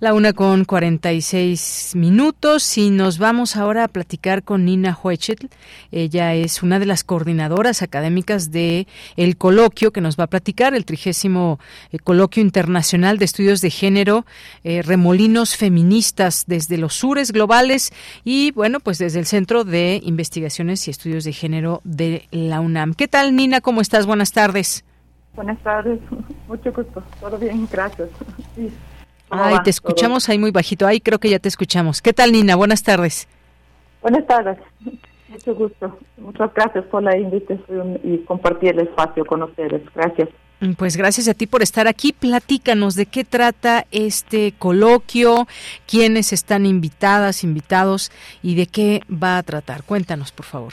La una con 46 minutos y nos vamos ahora a platicar con Nina Huechet. Ella es una de las coordinadoras académicas de el coloquio que nos va a platicar, el trigésimo eh, coloquio internacional de estudios de género, eh, remolinos feministas desde los sures globales y bueno, pues desde el Centro de Investigaciones y Estudios de Género de la UNAM. ¿Qué tal Nina? ¿Cómo estás? Buenas tardes. Buenas tardes, mucho gusto. Todo bien, gracias. Ay, te escuchamos ahí muy bajito. Ay, creo que ya te escuchamos. ¿Qué tal, Nina? Buenas tardes. Buenas tardes. Mucho gusto. Muchas gracias por la invitación y compartir el espacio con ustedes. Gracias. Pues gracias a ti por estar aquí. Platícanos de qué trata este coloquio, quiénes están invitadas, invitados y de qué va a tratar. Cuéntanos, por favor.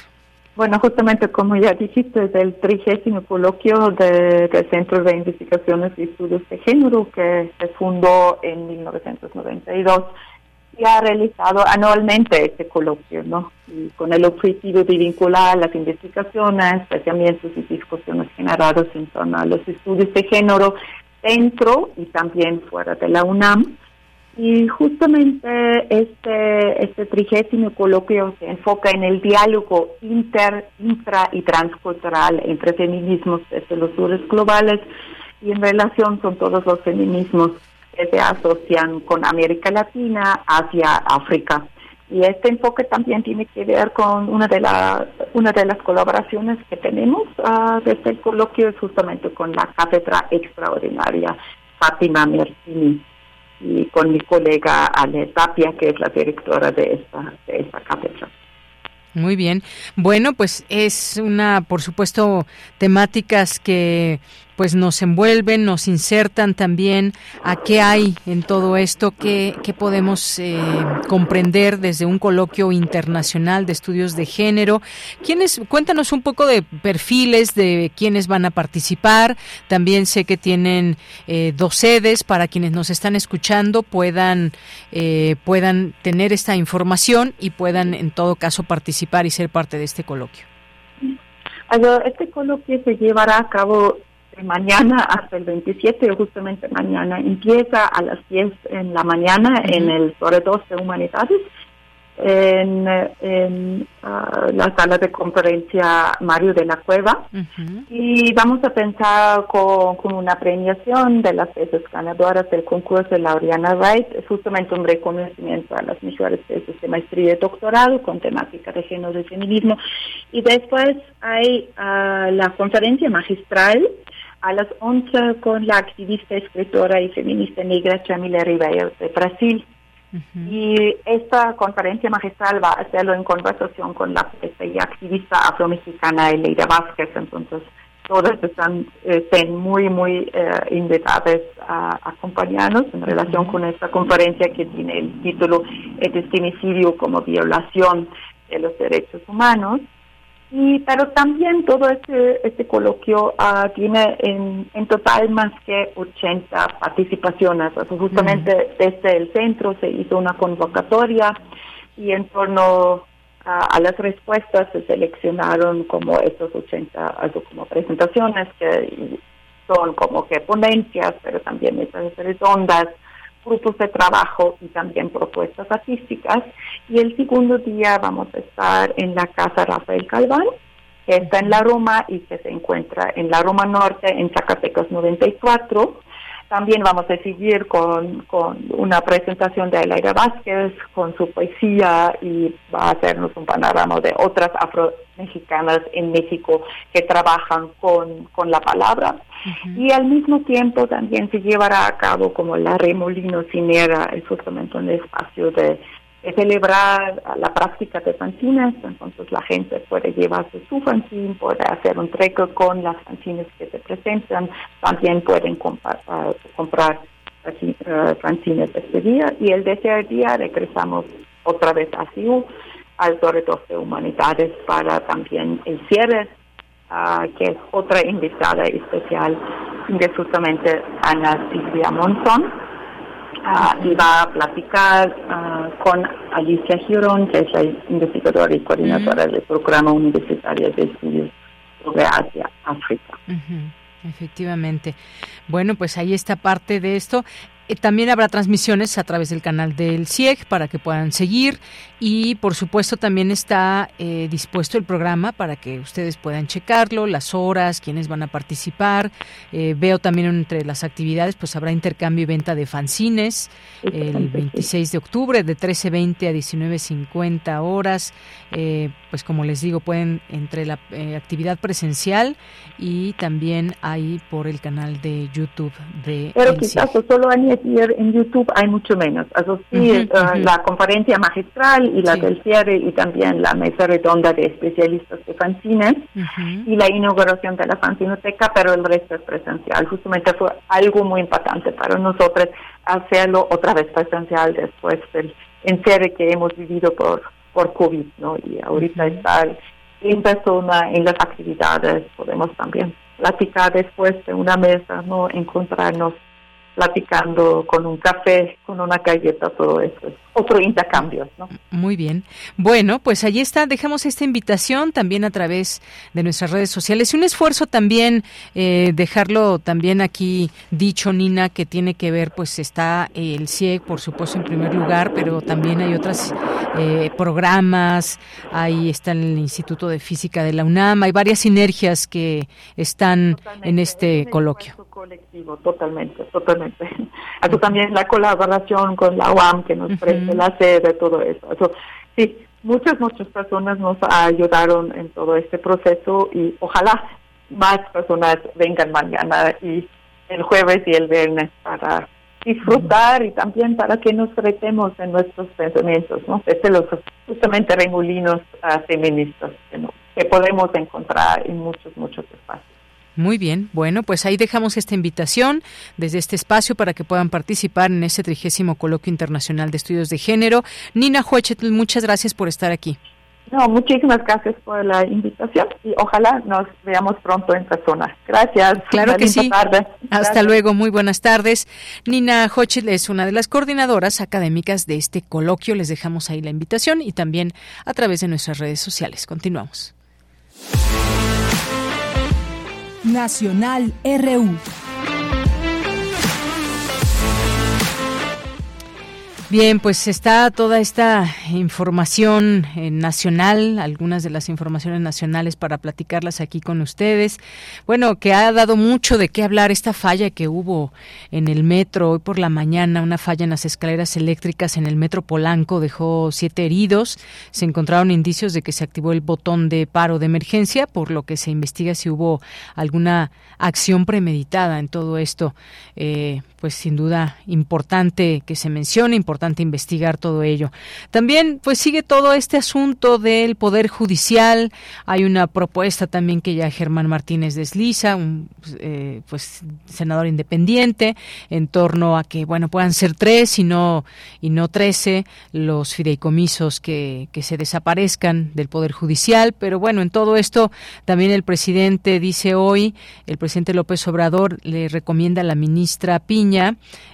Bueno, justamente como ya dijiste, es el trigésimo coloquio del Centro de Investigaciones y Estudios de Género que se fundó en 1992 y ha realizado anualmente este coloquio, ¿no? con el objetivo de vincular las investigaciones, pensamientos y discusiones generados en torno a los estudios de género dentro y también fuera de la UNAM. Y justamente este, este trigésimo coloquio se enfoca en el diálogo inter, intra y transcultural entre feminismos desde los sures globales y en relación con todos los feminismos que se asocian con América Latina, Asia, África. Y este enfoque también tiene que ver con una de, las una de las colaboraciones que tenemos desde el coloquio, es justamente con la cátedra extraordinaria Fátima Mercini y con mi colega Ale Tapia, que es la directora de esta, de esta cátedra. Muy bien. Bueno, pues es una, por supuesto, temáticas que pues nos envuelven, nos insertan también a qué hay en todo esto, qué, qué podemos eh, comprender desde un coloquio internacional de estudios de género. ¿Quiénes, cuéntanos un poco de perfiles de quienes van a participar. También sé que tienen eh, dos sedes para quienes nos están escuchando puedan, eh, puedan tener esta información y puedan en todo caso participar y ser parte de este coloquio. Este coloquio se llevará a cabo mañana hasta el 27, justamente mañana, empieza a las 10 en la mañana en el 2 de Humanidades, en, en ah, la sala de conferencia Mario de la Cueva. Y vamos a pensar con, con, una premiación de las veces ganadoras del concurso de Laureana Wright, justamente un reconocimiento a las mejores veces de maestría y doctorado con temática de género y feminismo. Y después hay uh, la conferencia magistral a las 11 con la activista, escritora y feminista negra Chamila Ribeiro de Brasil. Y esta conferencia magistral va a hacerlo en conversación con la y activista afromexicana Eleida Vázquez. Entonces, todas están, estén muy, muy eh, invitadas a acompañarnos en relación con esta conferencia que tiene el título El femicidio como violación de los derechos humanos. Y, pero también todo este, este coloquio uh, tiene en, en, total más que 80 participaciones. justamente desde el centro se hizo una convocatoria y en torno a, las respuestas se seleccionaron como estos 80 algo como presentaciones que son como que ponencias, pero también esas redondas grupos de trabajo y también propuestas artísticas. Y el segundo día vamos a estar en la Casa Rafael Calván, que está en la Roma y que se encuentra en la Roma Norte, en Zacatecas 94. También vamos a seguir con, con una presentación de Elaira Vázquez, con su poesía y va a hacernos un panorama de otras afro-mexicanas en México que trabajan con, con la palabra. Y al mismo tiempo también se llevará a cabo como la Remolino Cinera, es justamente un espacio de celebrar la práctica de fanzines, entonces la gente puede llevarse su fanzine, puede hacer un treco con las fanzines que se presentan, también pueden comprar, uh, comprar uh, fanzines este día y el tercer día regresamos otra vez a CIU, al Torre de Humanidades para también el cierre, uh, que es otra invitada especial, de justamente Ana Silvia Monzón Ah, y va a platicar ah, con Alicia Girón, que es la investigadora y coordinadora del programa universitario de estudios sobre Asia, África. Efectivamente. Bueno, pues ahí está parte de esto. Eh, también habrá transmisiones a través del canal del CIEG para que puedan seguir y por supuesto también está eh, dispuesto el programa para que ustedes puedan checarlo, las horas, quiénes van a participar. Eh, veo también entre las actividades pues habrá intercambio y venta de fanzines el 26 de octubre de 13.20 a 19.50 horas. pues como les digo pueden entre la actividad presencial y también ahí por el canal de YouTube de Pero quizás solo repetir en YouTube hay mucho menos. Eso sí, eh, la conferencia magistral y la del cierre y también la mesa redonda de especialistas de fanzines y la inauguración de la fanzinoteca, pero el resto es presencial. Justamente fue algo muy importante para nosotros hacerlo otra vez presencial después del encierre que hemos vivido por, por COVID, ¿no? Y ahorita estar en persona en las actividades podemos también platicar después de una mesa, no encontrarnos platicando con un café, con una galleta, todo eso. Otro intercambio, ¿no? Muy bien. Bueno, pues allí está. Dejamos esta invitación también a través de nuestras redes sociales. Y un esfuerzo también, eh, dejarlo también aquí dicho, Nina, que tiene que ver, pues está el CIEG, por supuesto, en primer lugar, pero también hay otros eh, programas. Ahí está el Instituto de Física de la UNAM. Hay varias sinergias que están en este coloquio colectivo, totalmente, totalmente. Eso también la colaboración con la UAM que nos presta la sede, todo eso. eso. Sí, muchas, muchas personas nos ayudaron en todo este proceso y ojalá más personas vengan mañana y el jueves y el viernes para disfrutar y también para que nos retemos en nuestros pensamientos, ¿no? Desde los justamente remolinos uh, feministas que, que podemos encontrar en muchos, muchos espacios. Muy bien, bueno, pues ahí dejamos esta invitación desde este espacio para que puedan participar en este trigésimo coloquio internacional de estudios de género. Nina Huachetl, muchas gracias por estar aquí. No, muchísimas gracias por la invitación y ojalá nos veamos pronto en persona. Gracias. Claro que sí. Hasta luego, muy buenas tardes. Nina Hochel es una de las coordinadoras académicas de este coloquio. Les dejamos ahí la invitación y también a través de nuestras redes sociales. Continuamos. Nacional RU. Bien, pues está toda esta información eh, nacional, algunas de las informaciones nacionales para platicarlas aquí con ustedes. Bueno, que ha dado mucho de qué hablar esta falla que hubo en el metro hoy por la mañana, una falla en las escaleras eléctricas en el metro Polanco dejó siete heridos. Se encontraron indicios de que se activó el botón de paro de emergencia, por lo que se investiga si hubo alguna acción premeditada en todo esto. Eh, pues sin duda importante que se mencione, importante investigar todo ello. También pues sigue todo este asunto del poder judicial. Hay una propuesta también que ya Germán Martínez desliza, un eh, pues senador independiente, en torno a que bueno puedan ser tres y no y no trece los fideicomisos que, que se desaparezcan del poder judicial. Pero bueno en todo esto también el presidente dice hoy, el presidente López Obrador le recomienda a la ministra Piña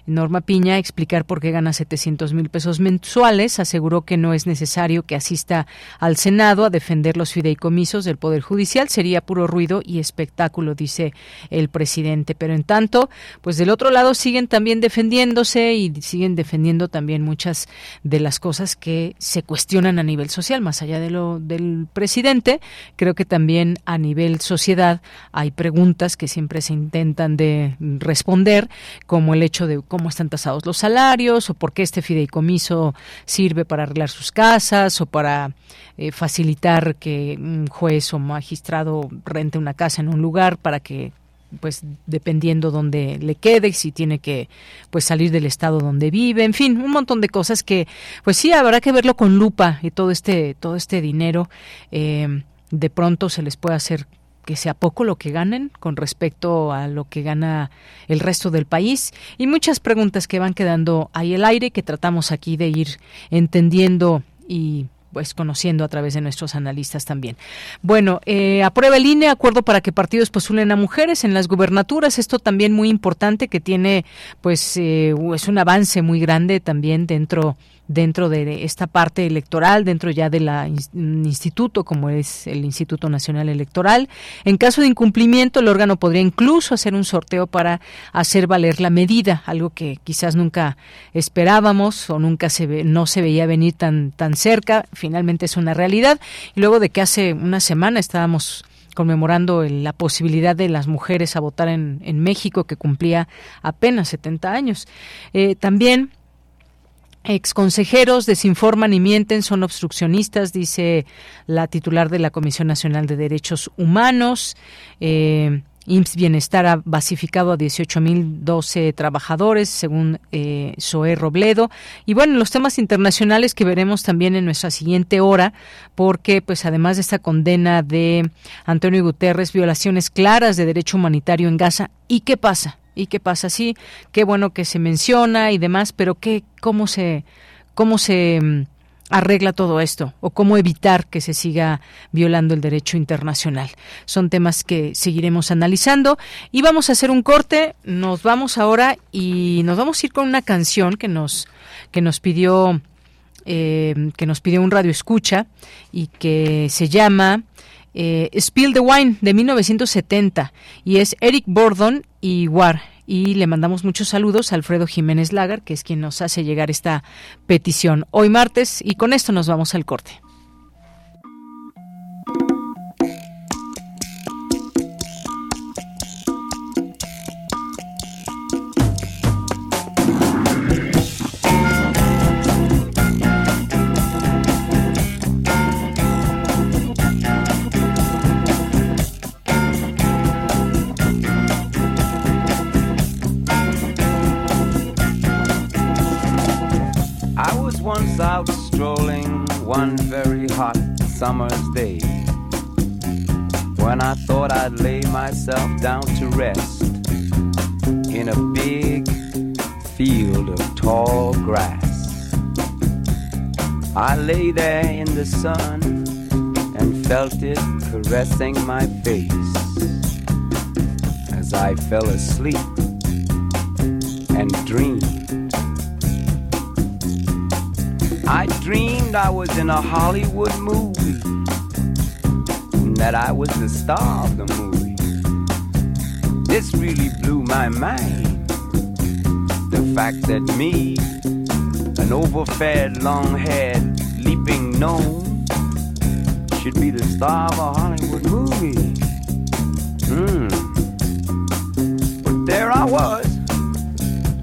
Norma Piña, explicar por qué gana 700 mil pesos mensuales. Aseguró que no es necesario que asista al Senado a defender los fideicomisos del Poder Judicial. Sería puro ruido y espectáculo, dice el presidente. Pero en tanto, pues del otro lado siguen también defendiéndose y siguen defendiendo también muchas de las cosas que se cuestionan a nivel social, más allá de lo del presidente. Creo que también a nivel sociedad hay preguntas que siempre se intentan de responder, como como el hecho de cómo están tasados los salarios o por qué este fideicomiso sirve para arreglar sus casas o para eh, facilitar que un juez o magistrado rente una casa en un lugar para que pues dependiendo dónde le quede, si tiene que pues salir del estado donde vive, en fin, un montón de cosas que pues sí habrá que verlo con lupa y todo este todo este dinero eh, de pronto se les puede hacer que sea poco lo que ganen con respecto a lo que gana el resto del país y muchas preguntas que van quedando ahí el aire que tratamos aquí de ir entendiendo y pues conociendo a través de nuestros analistas también. Bueno, eh, aprueba el INE acuerdo para que partidos postulen a mujeres en las gubernaturas. Esto también muy importante que tiene, pues, eh, es un avance muy grande también dentro dentro de esta parte electoral, dentro ya del instituto, como es el Instituto Nacional Electoral. En caso de incumplimiento, el órgano podría incluso hacer un sorteo para hacer valer la medida, algo que quizás nunca esperábamos o nunca se ve, no se veía venir tan, tan cerca. Finalmente es una realidad. Y luego de que hace una semana estábamos conmemorando la posibilidad de las mujeres a votar en, México, que cumplía apenas 70 años. Eh, también Exconsejeros desinforman y mienten, son obstruccionistas, dice la titular de la Comisión Nacional de Derechos Humanos. Eh, IMSS Bienestar ha basificado a 18.012 trabajadores, según eh, Zoé Robledo. Y bueno, los temas internacionales que veremos también en nuestra siguiente hora, porque pues además de esta condena de Antonio Guterres, violaciones claras de derecho humanitario en Gaza, ¿y qué pasa? ¿Y qué pasa? Sí, qué bueno que se menciona y demás, pero ¿qué, cómo se, cómo se mm, arregla todo esto o cómo evitar que se siga violando el derecho internacional. Son temas que seguiremos analizando y vamos a hacer un corte. Nos vamos ahora y nos vamos a ir con una canción que nos que nos pidió eh, que nos pidió un radio escucha y que se llama eh, Spill the Wine de 1970 y es Eric Bordon y War. Y le mandamos muchos saludos a Alfredo Jiménez Lagar, que es quien nos hace llegar esta petición hoy martes. Y con esto nos vamos al corte. One very hot summer's day when I thought I'd lay myself down to rest in a big field of tall grass. I lay there in the sun and felt it caressing my face as I fell asleep and dreamed. I dreamed I was in a Hollywood movie, and that I was the star of the movie. This really blew my mind. The fact that me, an overfed, long haired, leaping gnome, should be the star of a Hollywood movie. Hmm. But there I was.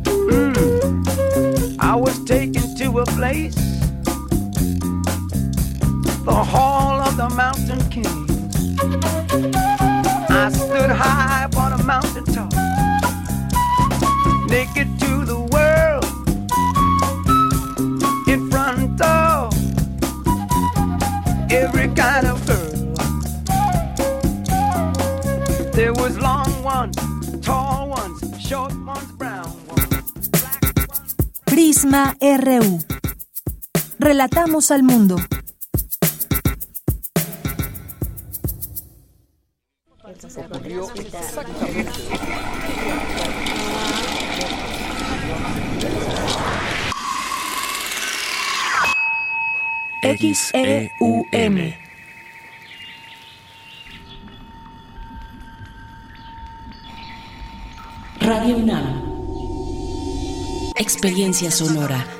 Hmm. I was taken to a place the hall of the mountain king. I stood high upon a mountain top, naked to the world, in front of every kind of girl. There was long ones, tall ones, short ones, brown ones. Prisma RU. Relatamos al mundo. X-E-U-M. Radio UNAM. Experiencia sonora.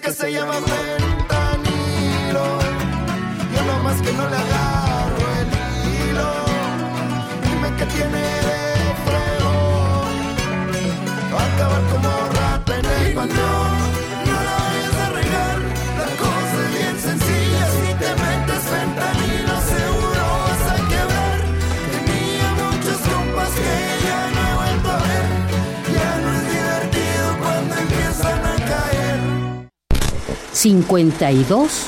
Que se llama fentanilo. Yo nomás que no le agarro el hilo. Dime que tiene 52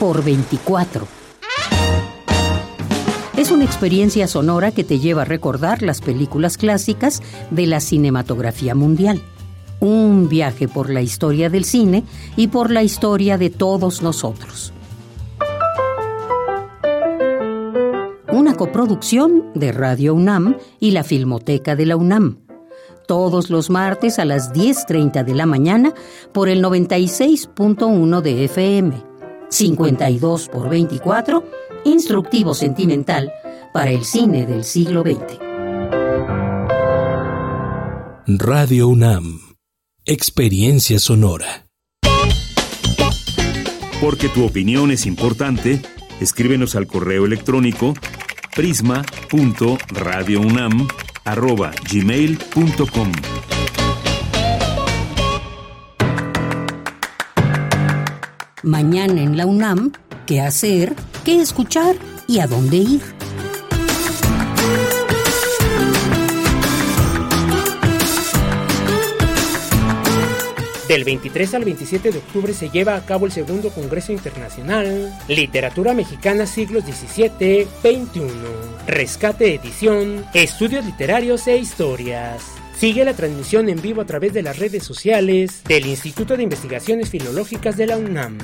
por 24. Es una experiencia sonora que te lleva a recordar las películas clásicas de la cinematografía mundial. Un viaje por la historia del cine y por la historia de todos nosotros. Una coproducción de Radio UNAM y la Filmoteca de la UNAM todos los martes a las 10.30 de la mañana por el 96.1 de FM. 52 por 24, instructivo sentimental para el cine del siglo XX. Radio UNAM, experiencia sonora. Porque tu opinión es importante, escríbenos al correo electrónico prisma.radiounam@gmail.com. Mañana en la UNAM, ¿qué hacer? ¿Qué escuchar? ¿Y a dónde ir? Del 23 al 27 de octubre se lleva a cabo el segundo Congreso Internacional Literatura Mexicana Siglos XVII, XXI, Rescate Edición, Estudios Literarios e Historias. Sigue la transmisión en vivo a través de las redes sociales del Instituto de Investigaciones Filológicas de la UNAM.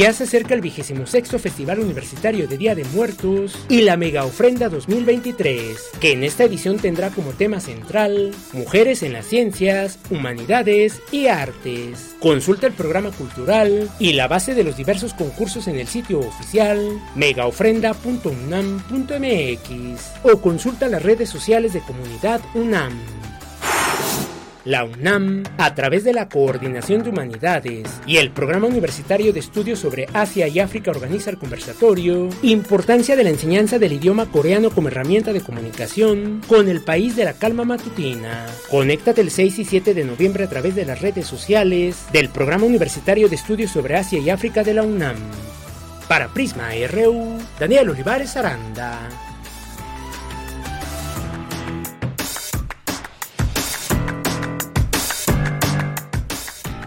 Ya se acerca el vigésimo sexto Festival Universitario de Día de Muertos y la Mega Ofrenda 2023, que en esta edición tendrá como tema central Mujeres en las Ciencias, Humanidades y Artes. Consulta el programa cultural y la base de los diversos concursos en el sitio oficial megaofrenda.unam.mx o consulta las redes sociales de Comunidad UNAM. La UNAM, a través de la Coordinación de Humanidades y el Programa Universitario de Estudios sobre Asia y África organiza el conversatorio Importancia de la enseñanza del idioma coreano como herramienta de comunicación con el país de la calma matutina. Conéctate el 6 y 7 de noviembre a través de las redes sociales del Programa Universitario de Estudios sobre Asia y África de la UNAM. Para Prisma RU, Daniel Olivares Aranda.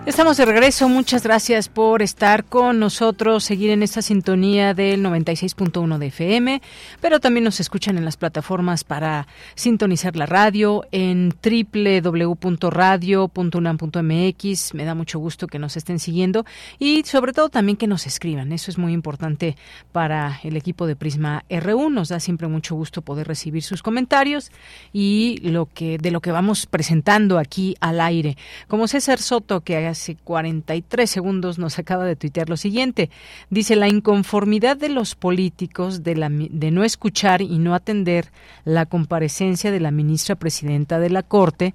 Estamos de regreso. Muchas gracias por estar con nosotros, seguir en esta sintonía del 96.1 de FM, pero también nos escuchan en las plataformas para sintonizar la radio en www.radio.unam.mx. Me da mucho gusto que nos estén siguiendo y sobre todo también que nos escriban. Eso es muy importante para el equipo de Prisma RU. Nos da siempre mucho gusto poder recibir sus comentarios y lo que de lo que vamos presentando aquí al aire. Como César Soto que hace 43 segundos nos acaba de tuitear lo siguiente. Dice, la inconformidad de los políticos de, la, de no escuchar y no atender la comparecencia de la ministra presidenta de la Corte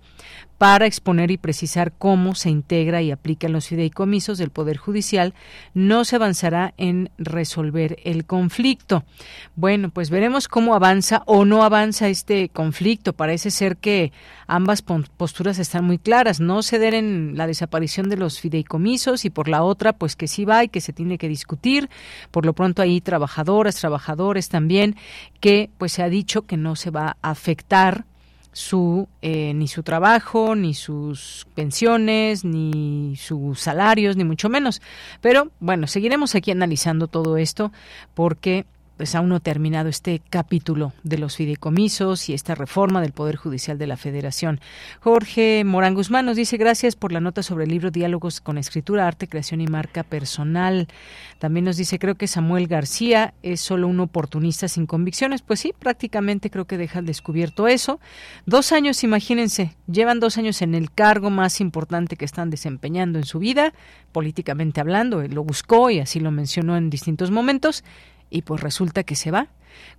para exponer y precisar cómo se integra y aplican los fideicomisos del Poder Judicial, no se avanzará en resolver el conflicto. Bueno, pues veremos cómo avanza o no avanza este conflicto. Parece ser que ambas posturas están muy claras. No ceder en la desaparición de los fideicomisos y por la otra, pues que sí va y que se tiene que discutir. Por lo pronto hay trabajadoras, trabajadores también que pues se ha dicho que no se va a afectar su eh, ni su trabajo, ni sus pensiones, ni sus salarios, ni mucho menos. Pero bueno, seguiremos aquí analizando todo esto porque pues aún no terminado este capítulo de los fideicomisos y esta reforma del Poder Judicial de la Federación. Jorge Morán Guzmán nos dice gracias por la nota sobre el libro Diálogos con Escritura, Arte, Creación y Marca Personal. También nos dice creo que Samuel García es solo un oportunista sin convicciones. Pues sí, prácticamente creo que deja descubierto eso. Dos años, imagínense, llevan dos años en el cargo más importante que están desempeñando en su vida, políticamente hablando. Él lo buscó y así lo mencionó en distintos momentos y pues resulta que se va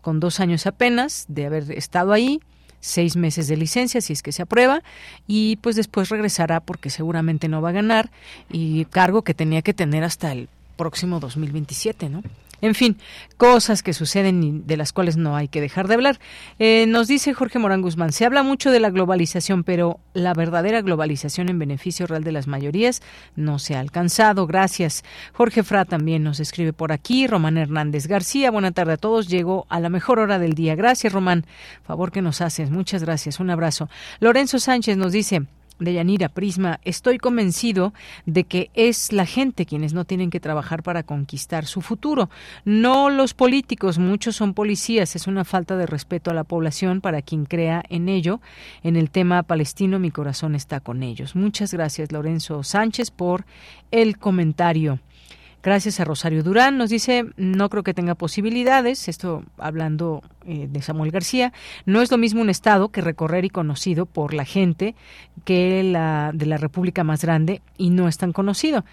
con dos años apenas de haber estado ahí seis meses de licencia si es que se aprueba y pues después regresará porque seguramente no va a ganar y cargo que tenía que tener hasta el próximo 2027, ¿no? En fin, cosas que suceden y de las cuales no hay que dejar de hablar. Eh, nos dice Jorge Morán Guzmán, se habla mucho de la globalización, pero la verdadera globalización en beneficio real de las mayorías no se ha alcanzado. Gracias. Jorge Fra también nos escribe por aquí. Román Hernández García, buena tarde a todos. Llego a la mejor hora del día. Gracias, Román. Favor que nos haces. Muchas gracias. Un abrazo. Lorenzo Sánchez nos dice, de Yanira Prisma, estoy convencido de que es la gente quienes no tienen que trabajar para conquistar su futuro, no los políticos, muchos son policías, es una falta de respeto a la población para quien crea en ello. En el tema palestino mi corazón está con ellos. Muchas gracias Lorenzo Sánchez por el comentario. Gracias a Rosario Durán. Nos dice, no creo que tenga posibilidades, esto hablando eh, de Samuel García, no es lo mismo un estado que recorrer y conocido por la gente que la de la república más grande y no es tan conocido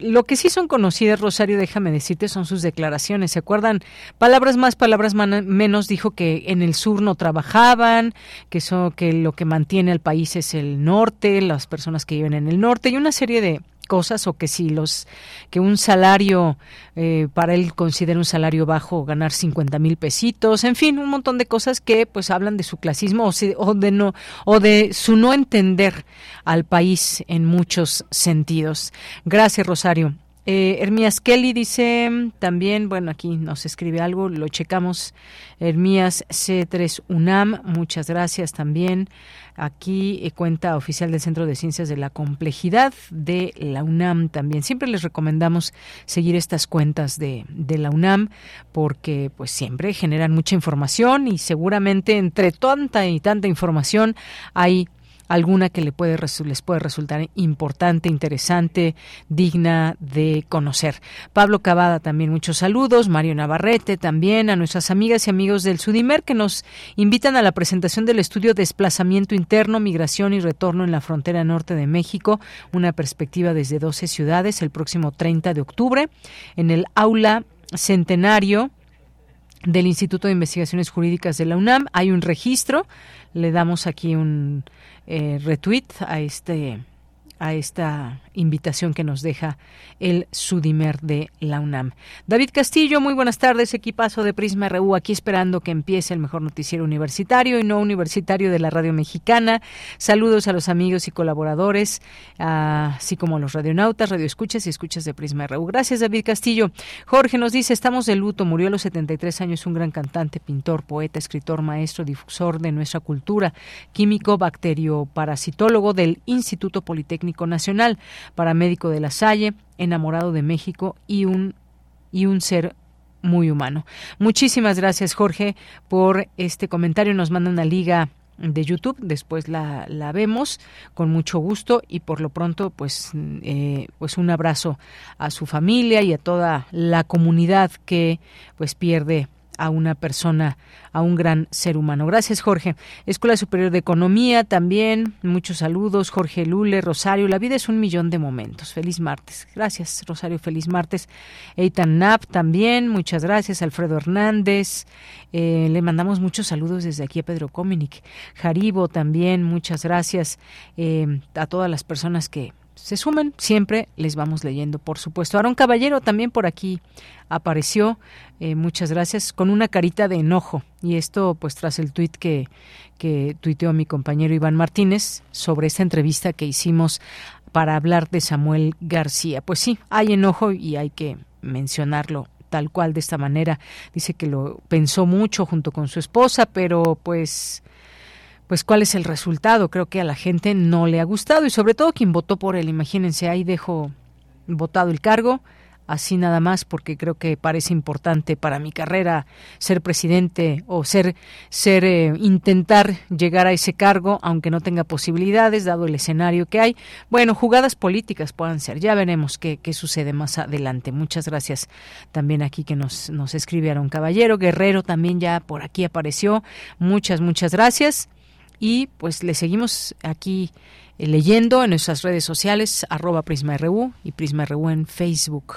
lo que sí son conocidas, Rosario, déjame decirte, son sus declaraciones. ¿Se acuerdan? Palabras más, palabras menos, dijo que en el sur no trabajaban, que, eso, que lo que mantiene al país es el norte, las personas que viven en el norte y una serie de, cosas o que si los que un salario eh, para él considera un salario bajo ganar 50 mil pesitos en fin un montón de cosas que pues hablan de su clasismo o, o de no o de su no entender al país en muchos sentidos. Gracias Rosario eh, Hermías Kelly dice también, bueno, aquí nos escribe algo, lo checamos. Hermías C3 UNAM, muchas gracias también. Aquí eh, cuenta oficial del Centro de Ciencias de la Complejidad de la UNAM también. Siempre les recomendamos seguir estas cuentas de, de la UNAM porque pues siempre generan mucha información y seguramente entre tanta y tanta información hay alguna que le puede, les puede resultar importante, interesante, digna de conocer. Pablo Cavada también muchos saludos, Mario Navarrete también, a nuestras amigas y amigos del Sudimer que nos invitan a la presentación del estudio Desplazamiento Interno, Migración y Retorno en la frontera norte de México, una perspectiva desde 12 ciudades el próximo 30 de octubre en el aula centenario del Instituto de Investigaciones Jurídicas de la UNAM. Hay un registro, le damos aquí un eh, retweet a este a esta invitación que nos deja el Sudimer de la UNAM. David Castillo, muy buenas tardes, equipazo de Prisma RU, aquí esperando que empiece el mejor noticiero universitario y no universitario de la radio mexicana. Saludos a los amigos y colaboradores, así como a los radionautas, radioescuchas y escuchas de Prisma RU. Gracias, David Castillo. Jorge nos dice, estamos de luto, murió a los 73 años un gran cantante, pintor, poeta, escritor, maestro, difusor de nuestra cultura, químico, bacterioparasitólogo del Instituto Politécnico Nacional, paramédico de la Salle, enamorado de México y un, y un ser muy humano. Muchísimas gracias, Jorge, por este comentario. Nos manda una liga de YouTube, después la, la vemos con mucho gusto y por lo pronto pues, eh, pues un abrazo a su familia y a toda la comunidad que pues pierde a una persona, a un gran ser humano. Gracias, Jorge. Escuela Superior de Economía también. Muchos saludos. Jorge Lule, Rosario. La vida es un millón de momentos. Feliz martes. Gracias, Rosario. Feliz martes. Eitan Nap también. Muchas gracias. Alfredo Hernández. Eh, le mandamos muchos saludos desde aquí a Pedro Cominic. Jaribo también. Muchas gracias eh, a todas las personas que se sumen, siempre les vamos leyendo, por supuesto. Aaron Caballero también por aquí apareció, eh, muchas gracias, con una carita de enojo. Y esto, pues, tras el tuit que, que tuiteó mi compañero Iván Martínez sobre esta entrevista que hicimos para hablar de Samuel García. Pues sí, hay enojo y hay que mencionarlo tal cual de esta manera. Dice que lo pensó mucho junto con su esposa, pero pues pues cuál es el resultado. Creo que a la gente no le ha gustado y sobre todo quien votó por él. Imagínense, ahí dejo votado el cargo, así nada más porque creo que parece importante para mi carrera ser presidente o ser ser eh, intentar llegar a ese cargo aunque no tenga posibilidades dado el escenario que hay. Bueno jugadas políticas puedan ser ya veremos qué, qué sucede más adelante. Muchas gracias también aquí que nos nos escribe Aaron Caballero. Guerrero también ya por aquí apareció. Muchas muchas gracias y pues le seguimos aquí eh, leyendo en nuestras redes sociales arroba PrismaRU y PrismaRU en Facebook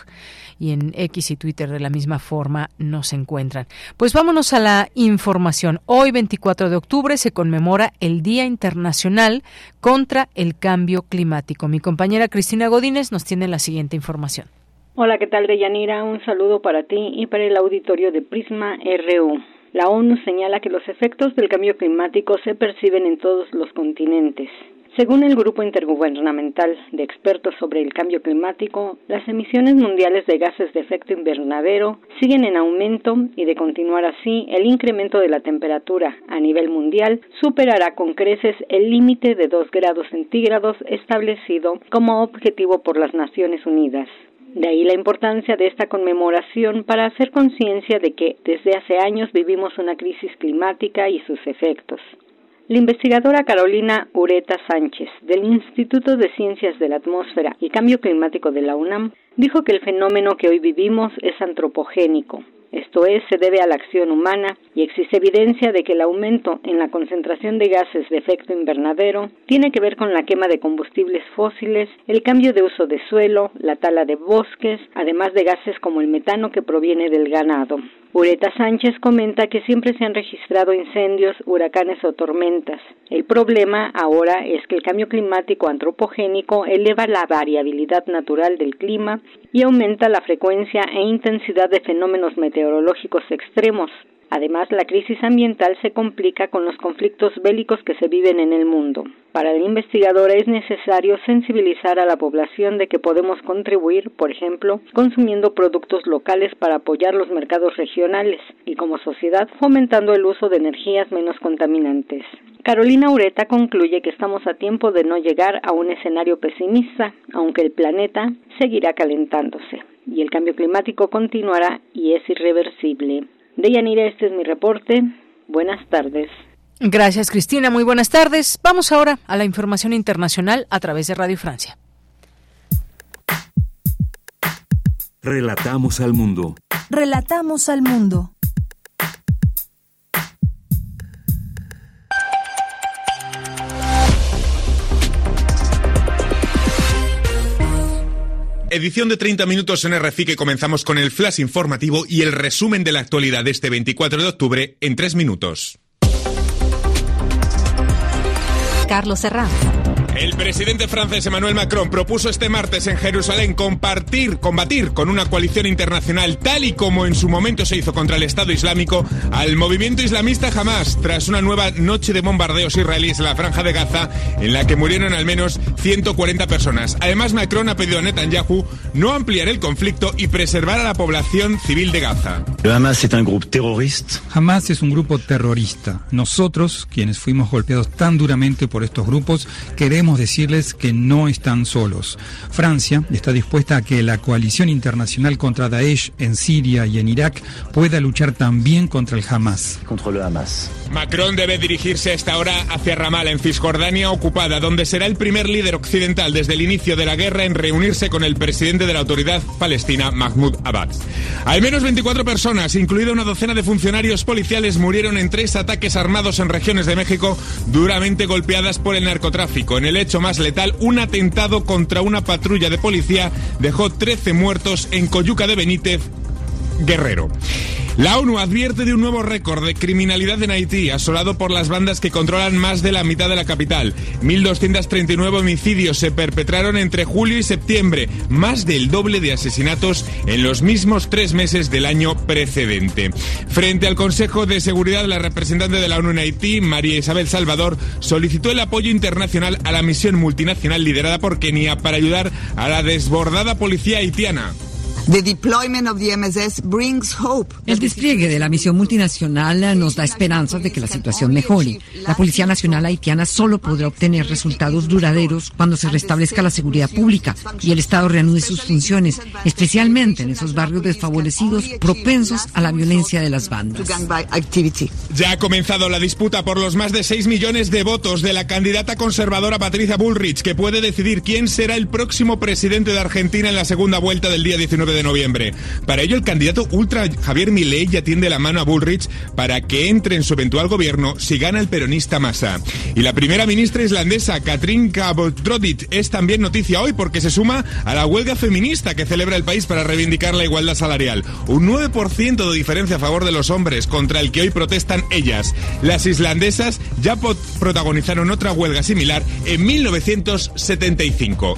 y en X y Twitter de la misma forma nos encuentran. Pues vámonos a la información. Hoy 24 de octubre se conmemora el Día Internacional contra el Cambio Climático. Mi compañera Cristina Godínez nos tiene la siguiente información. Hola, ¿qué tal, Deyanira? Un saludo para ti y para el auditorio de Prisma RU. La ONU señala que los efectos del cambio climático se perciben en todos los continentes. Según el Grupo Intergubernamental de Expertos sobre el Cambio Climático, las emisiones mundiales de gases de efecto invernadero siguen en aumento y de continuar así, el incremento de la temperatura a nivel mundial superará con creces el límite de 2 grados centígrados establecido como objetivo por las Naciones Unidas. De ahí la importancia de esta conmemoración para hacer conciencia de que desde hace años vivimos una crisis climática y sus efectos. La investigadora Carolina Ureta Sánchez, del Instituto de Ciencias de la Atmósfera y Cambio Climático de la UNAM, dijo que el fenómeno que hoy vivimos es antropogénico, esto es, se debe a la acción humana y existe evidencia de que el aumento en la concentración de gases de efecto invernadero tiene que ver con la quema de combustibles fósiles, el cambio de uso de suelo, la tala de bosques, además de gases como el metano que proviene del ganado. Ureta Sánchez comenta que siempre se han registrado incendios, huracanes o tormentas. El problema ahora es que el cambio climático antropogénico eleva la variabilidad natural del clima y aumenta la frecuencia e intensidad de fenómenos meteorológicos extremos. Además, la crisis ambiental se complica con los conflictos bélicos que se viven en el mundo. Para el investigador es necesario sensibilizar a la población de que podemos contribuir, por ejemplo, consumiendo productos locales para apoyar los mercados regionales y como sociedad fomentando el uso de energías menos contaminantes. Carolina Ureta concluye que estamos a tiempo de no llegar a un escenario pesimista, aunque el planeta seguirá calentándose y el cambio climático continuará y es irreversible. Deyanira, este es mi reporte. Buenas tardes. Gracias, Cristina. Muy buenas tardes. Vamos ahora a la información internacional a través de Radio Francia. Relatamos al mundo. Relatamos al mundo. Edición de 30 minutos en RFI que comenzamos con el flash informativo y el resumen de la actualidad de este 24 de octubre en 3 minutos. Carlos Serrán. El presidente francés Emmanuel Macron propuso este martes en Jerusalén compartir, combatir con una coalición internacional tal y como en su momento se hizo contra el Estado Islámico al movimiento islamista Hamas tras una nueva noche de bombardeos israelíes en la franja de Gaza en la que murieron al menos 140 personas. Además Macron ha pedido a Netanyahu no ampliar el conflicto y preservar a la población civil de Gaza. Hamas es un grupo terrorista. Hamas es un grupo terrorista. Nosotros, quienes fuimos golpeados tan duramente por estos grupos, queremos decirles que no están solos. Francia está dispuesta a que la coalición internacional contra Daesh en Siria y en Irak pueda luchar también contra el Hamas. Contra el Hamas. Macron debe dirigirse a esta hora hacia Ramallah, en Cisjordania ocupada, donde será el primer líder occidental desde el inicio de la guerra en reunirse con el presidente de la autoridad palestina, Mahmoud Abbas. Al menos 24 personas, incluida una docena de funcionarios policiales, murieron en tres ataques armados en regiones de México duramente golpeadas por el narcotráfico. En el hecho más letal, un atentado contra una patrulla de policía dejó 13 muertos en Coyuca de Benítez, Guerrero. La ONU advierte de un nuevo récord de criminalidad en Haití, asolado por las bandas que controlan más de la mitad de la capital. 1.239 homicidios se perpetraron entre julio y septiembre, más del doble de asesinatos en los mismos tres meses del año precedente. Frente al Consejo de Seguridad, la representante de la ONU en Haití, María Isabel Salvador, solicitó el apoyo internacional a la misión multinacional liderada por Kenia para ayudar a la desbordada policía haitiana. El despliegue de la misión multinacional nos da esperanzas de que la situación mejore. La Policía Nacional Haitiana solo podrá obtener resultados duraderos cuando se restablezca la seguridad pública y el Estado reanude sus funciones, especialmente en esos barrios desfavorecidos propensos a la violencia de las bandas. Ya ha comenzado la disputa por los más de 6 millones de votos de la candidata conservadora Patricia Bullrich, que puede decidir quién será el próximo presidente de Argentina en la segunda vuelta del día 19 de noviembre. Para ello, el candidato ultra Javier Milei ya tiende la mano a Bullrich para que entre en su eventual gobierno si gana el peronista Massa. Y la primera ministra islandesa, Katrin Kabotrodit, es también noticia hoy porque se suma a la huelga feminista que celebra el país para reivindicar la igualdad salarial. Un 9% de diferencia a favor de los hombres contra el que hoy protestan ellas. Las islandesas ya protagonizaron otra huelga similar en 1975.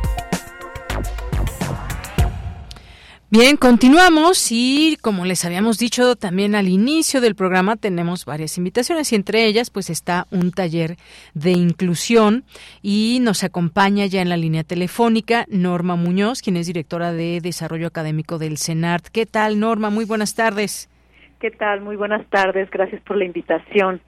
Bien, continuamos y como les habíamos dicho también al inicio del programa tenemos varias invitaciones y entre ellas pues está un taller de inclusión y nos acompaña ya en la línea telefónica Norma Muñoz, quien es directora de Desarrollo Académico del CENART. ¿Qué tal Norma? Muy buenas tardes. ¿Qué tal? Muy buenas tardes. Gracias por la invitación.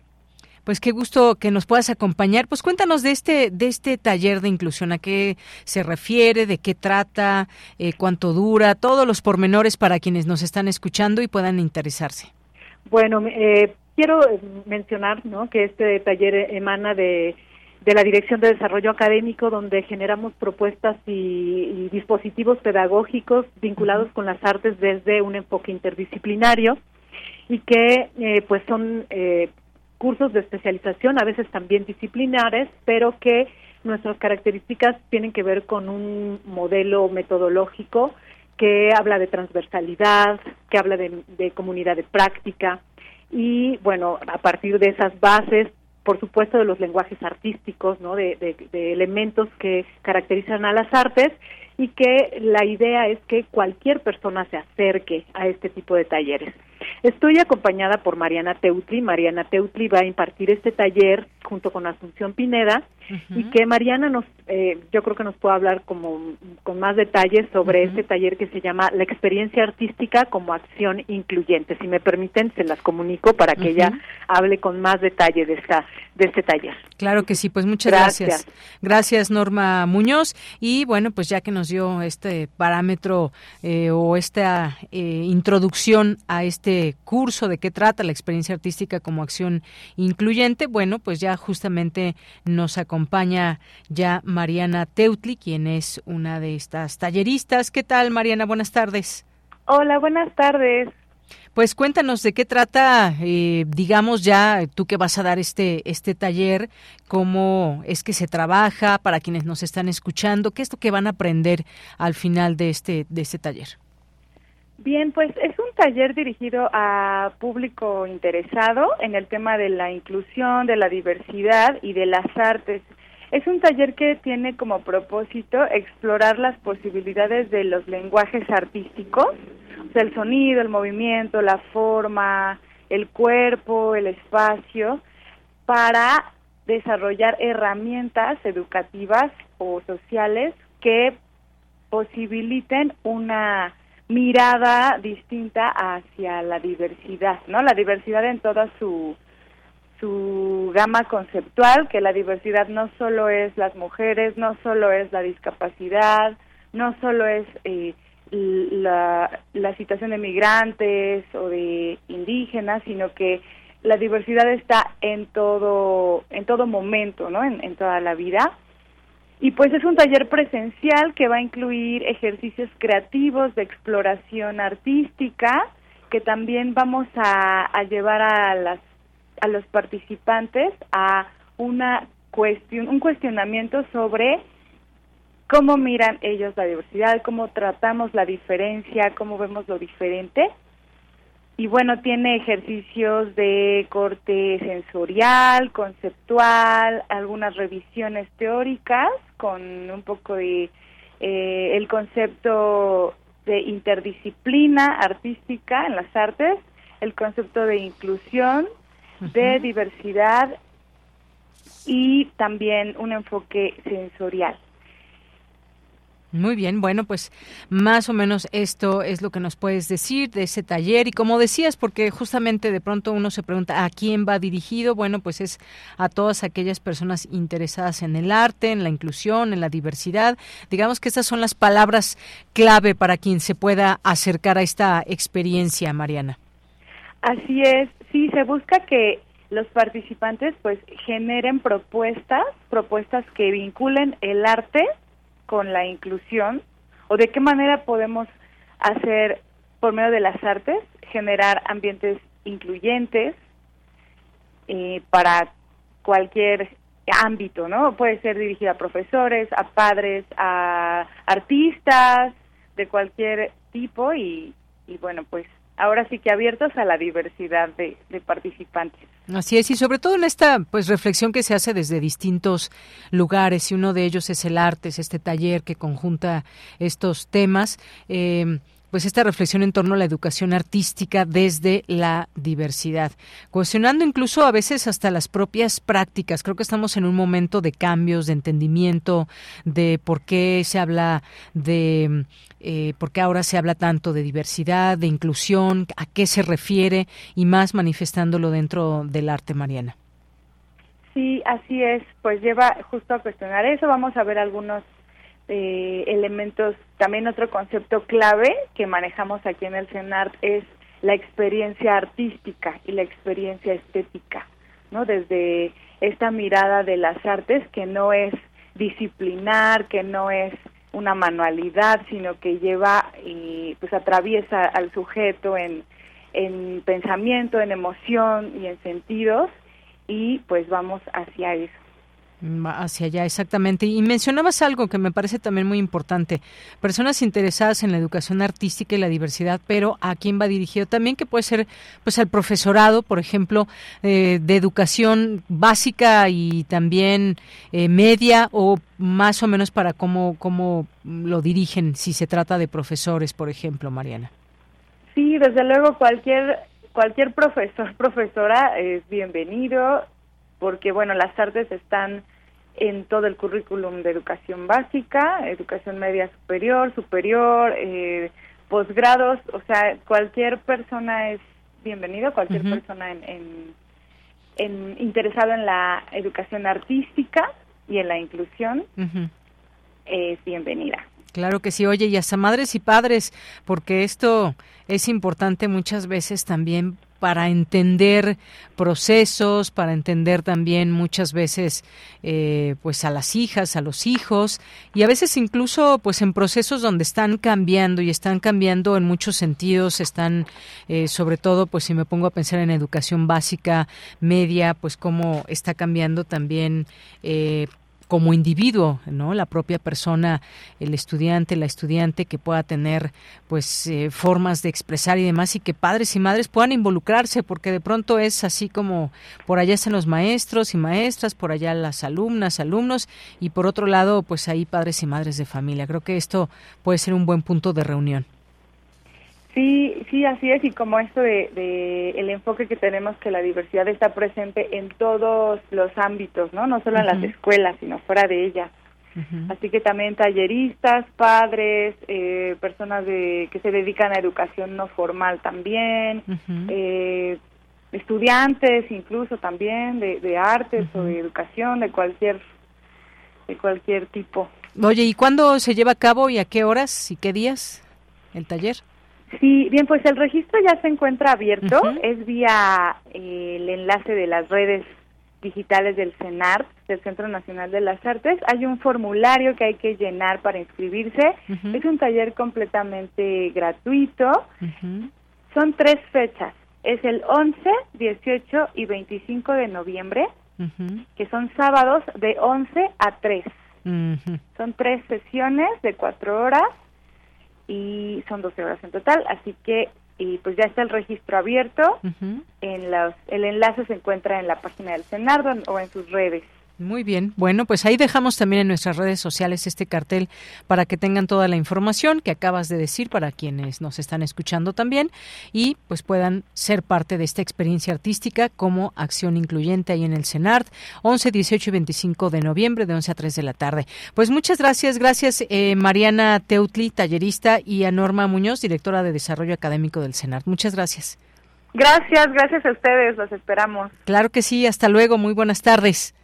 Pues qué gusto que nos puedas acompañar. Pues cuéntanos de este de este taller de inclusión, a qué se refiere, de qué trata, eh, cuánto dura, todos los pormenores para quienes nos están escuchando y puedan interesarse. Bueno, eh, quiero mencionar ¿no? que este taller emana de, de la Dirección de Desarrollo Académico, donde generamos propuestas y, dispositivos pedagógicos vinculados con las artes desde un enfoque interdisciplinario y que eh, pues son eh, cursos de especialización, a veces también disciplinares, pero que nuestras características tienen que ver con un modelo metodológico que habla de transversalidad, que habla de, comunidad de práctica y bueno, a partir de esas bases, por supuesto de los lenguajes artísticos, ¿no? de elementos que caracterizan a las artes y que la idea es que cualquier persona se acerque a este tipo de talleres. Estoy acompañada por Mariana Teutli. Mariana Teutli va a impartir este taller junto con Asunción Pineda y que Mariana nos, eh, yo creo que nos puede hablar como con más detalles sobre este taller que se llama La experiencia artística como acción incluyente. Si me permiten, se las comunico para que ella hable con más detalle de esta de este taller. Claro que sí, pues muchas gracias. Gracias, Norma Muñoz. Y bueno, pues ya que nos dio este parámetro eh, o esta eh, introducción a este curso, de qué trata la experiencia artística como acción incluyente, bueno, pues ya justamente nos acompaña ya Mariana Teutli, quien es una de estas talleristas. ¿Qué tal, Mariana? Buenas tardes. Hola, buenas tardes. Pues cuéntanos de qué trata, eh, digamos ya, tú que vas a dar este, este taller, cómo es que se trabaja para quienes nos están escuchando, qué es lo que van a aprender al final de este, de este taller. Bien, pues es un taller dirigido a público interesado en el tema de la inclusión, de la diversidad y de las artes. Es un taller que tiene como propósito explorar las posibilidades de los lenguajes artísticos, el sonido, el movimiento, la forma, el cuerpo, el espacio, para desarrollar herramientas educativas o sociales que posibiliten una mirada distinta hacia la diversidad, ¿no? La diversidad en toda su su gama conceptual, que la diversidad no solo es las mujeres, no solo es la discapacidad, no solo es eh, la, la situación de migrantes o de indígenas, sino que la diversidad está en todo en todo momento, ¿no? En, en toda la vida. Y pues es un taller presencial que va a incluir ejercicios creativos de exploración artística que también vamos a, llevar a las a los participantes a una cuestión, un cuestionamiento sobre cómo miran ellos la diversidad, cómo tratamos la diferencia, cómo vemos lo diferente. Y bueno, tiene ejercicios de corte sensorial, conceptual, algunas revisiones teóricas con un poco de eh, el concepto de interdisciplina artística en las artes, el concepto de inclusión, de diversidad y también un enfoque sensorial. Muy bien, bueno, pues más o menos esto es lo que nos puedes decir de ese taller y como decías, porque justamente de pronto uno se pregunta a quién va dirigido, bueno, pues es a todas aquellas personas interesadas en el arte, en la inclusión, en la diversidad. Digamos que estas son las palabras clave para quien se pueda acercar a esta experiencia, Mariana. Así es, sí, se busca que los participantes pues generen propuestas, propuestas que vinculen el arte con la inclusión o de qué manera podemos hacer por medio de las artes generar ambientes incluyentes eh, para cualquier ámbito, ¿no? Puede ser dirigida a profesores, a padres, a artistas de cualquier tipo y, y bueno, pues ahora sí que abiertos a la diversidad de, participantes. Así es, y sobre todo en esta pues reflexión que se hace desde distintos lugares, y uno de ellos es el arte, es este taller que conjunta estos temas. Eh, pues esta reflexión en torno a la educación artística desde la diversidad, cuestionando incluso a veces hasta las propias prácticas. Creo que estamos en un momento de cambios, de entendimiento de por qué se habla de eh, por qué ahora se habla tanto de diversidad, de inclusión, a qué se refiere y más manifestándolo dentro del arte, Mariana. Sí, así es, pues lleva justo a cuestionar eso. Vamos a ver algunos eh, elementos. También otro concepto clave que manejamos aquí en el CENART es la experiencia artística y la experiencia estética, ¿no? Desde esta mirada de las artes que no es disciplinar, que no es una manualidad, sino que lleva y pues atraviesa al sujeto en, en pensamiento, en emoción y en sentidos y pues vamos hacia eso. Hacia allá, exactamente. Y mencionabas algo que me parece también muy importante. Personas interesadas en la educación artística y la diversidad, pero ¿a quién va dirigido? También que puede ser pues al profesorado, por ejemplo, eh, de educación básica y también eh, media o más o menos para cómo, cómo lo dirigen si se trata de profesores, por ejemplo, Mariana. Sí, desde luego cualquier cualquier profesor, profesora es bienvenido porque bueno, las artes están en todo el currículum de educación básica, educación media superior, superior, eh, posgrados, o sea, cualquier persona es bienvenido, cualquier persona en, en, interesado en la educación artística y en la inclusión es bienvenida. Claro que sí, oye, y hasta madres y padres, porque esto es importante muchas veces también para entender procesos, para entender también muchas veces eh, pues a las hijas, a los hijos y a veces incluso pues en procesos donde están cambiando y están cambiando en muchos sentidos, están eh, sobre todo pues si me pongo a pensar en educación básica, media, pues cómo está cambiando también eh, como individuo, ¿no? La propia persona, el estudiante, la estudiante que pueda tener pues eh, formas de expresar y demás y que padres y madres puedan involucrarse porque de pronto es así como por allá están los maestros y maestras, por allá las alumnas, alumnos y por otro lado pues ahí padres y madres de familia. Creo que esto puede ser un buen punto de reunión. Sí, sí, así es, y como esto de, el enfoque que tenemos que la diversidad está presente en todos los ámbitos, ¿no? No solo en las escuelas, sino fuera de ellas. Así que también talleristas, padres, eh, personas de, que se dedican a educación no formal también, eh, estudiantes incluso también de, de artes o de educación, de cualquier, de cualquier tipo. Oye, ¿y cuándo se lleva a cabo y a qué horas y qué días el taller? Sí, bien, pues el registro ya se encuentra abierto, es vía eh, el enlace de las redes digitales del CENAR, del Centro Nacional de las Artes. Hay un formulario que hay que llenar para inscribirse. Es un taller completamente gratuito. Son tres fechas. Es el 11, 18 y 25 de noviembre, que son sábados de 11 a 3. Son tres sesiones de cuatro horas y son 12 horas en total, así que y pues ya está el registro abierto, en los, el enlace se encuentra en la página del Senardo o en sus redes. Muy bien. Bueno, pues ahí dejamos también en nuestras redes sociales este cartel para que tengan toda la información que acabas de decir para quienes nos están escuchando también y pues puedan ser parte de esta experiencia artística como acción incluyente ahí en el CENART 11, 18 y 25 de noviembre de 11 a 3 de la tarde. Pues muchas gracias. Gracias eh, Mariana Teutli, tallerista y a Norma Muñoz, directora de Desarrollo Académico del CENART. Muchas gracias. Gracias, gracias a ustedes. Los esperamos. Claro que sí. Hasta luego. Muy buenas tardes.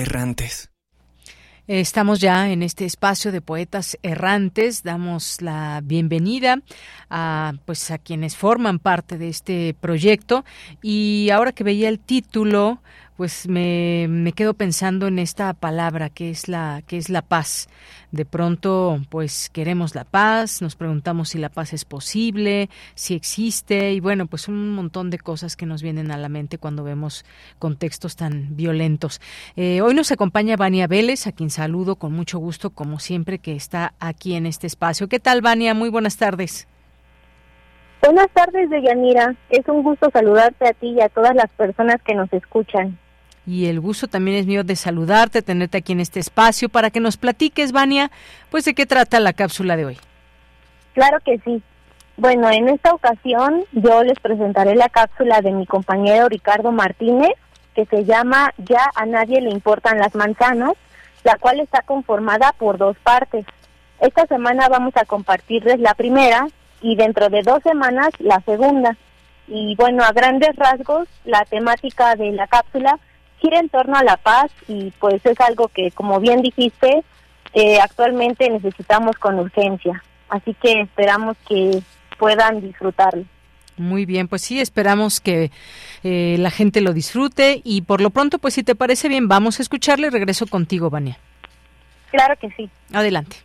errantes. Estamos ya en este espacio de poetas errantes. Damos la bienvenida a pues a quienes forman parte de este proyecto y ahora que veía el título pues me, me, quedo pensando en esta palabra que es la que es la paz. De pronto, pues queremos la paz, nos preguntamos si la paz es posible, si existe y bueno, pues un montón de cosas que nos vienen a la mente cuando vemos contextos tan violentos. Eh, hoy nos acompaña Vania Vélez, a quien saludo con mucho gusto, como siempre que está aquí en este espacio. ¿Qué tal, Vania? Muy buenas tardes. Buenas tardes, Deyanira. Es un gusto saludarte a ti y a todas las personas que nos escuchan. Y el gusto también es mío de saludarte, tenerte aquí en este espacio para que nos platiques, Vania, pues de qué trata la cápsula de hoy. Claro que sí. Bueno, en esta ocasión yo les presentaré la cápsula de mi compañero Ricardo Martínez, que se llama Ya a nadie le importan las manzanas, la cual está conformada por dos partes. Esta semana vamos a compartirles la primera y dentro de dos semanas la segunda. Y bueno, a grandes rasgos, la temática de la cápsula gira en torno a la paz y pues es algo que, como bien dijiste, eh, actualmente necesitamos con urgencia. Así que esperamos que puedan disfrutarlo. Muy bien, pues sí, esperamos que eh, la gente lo disfrute y por lo pronto, pues si te parece bien, vamos a escucharle regreso contigo, Vania. Claro que sí. Adelante.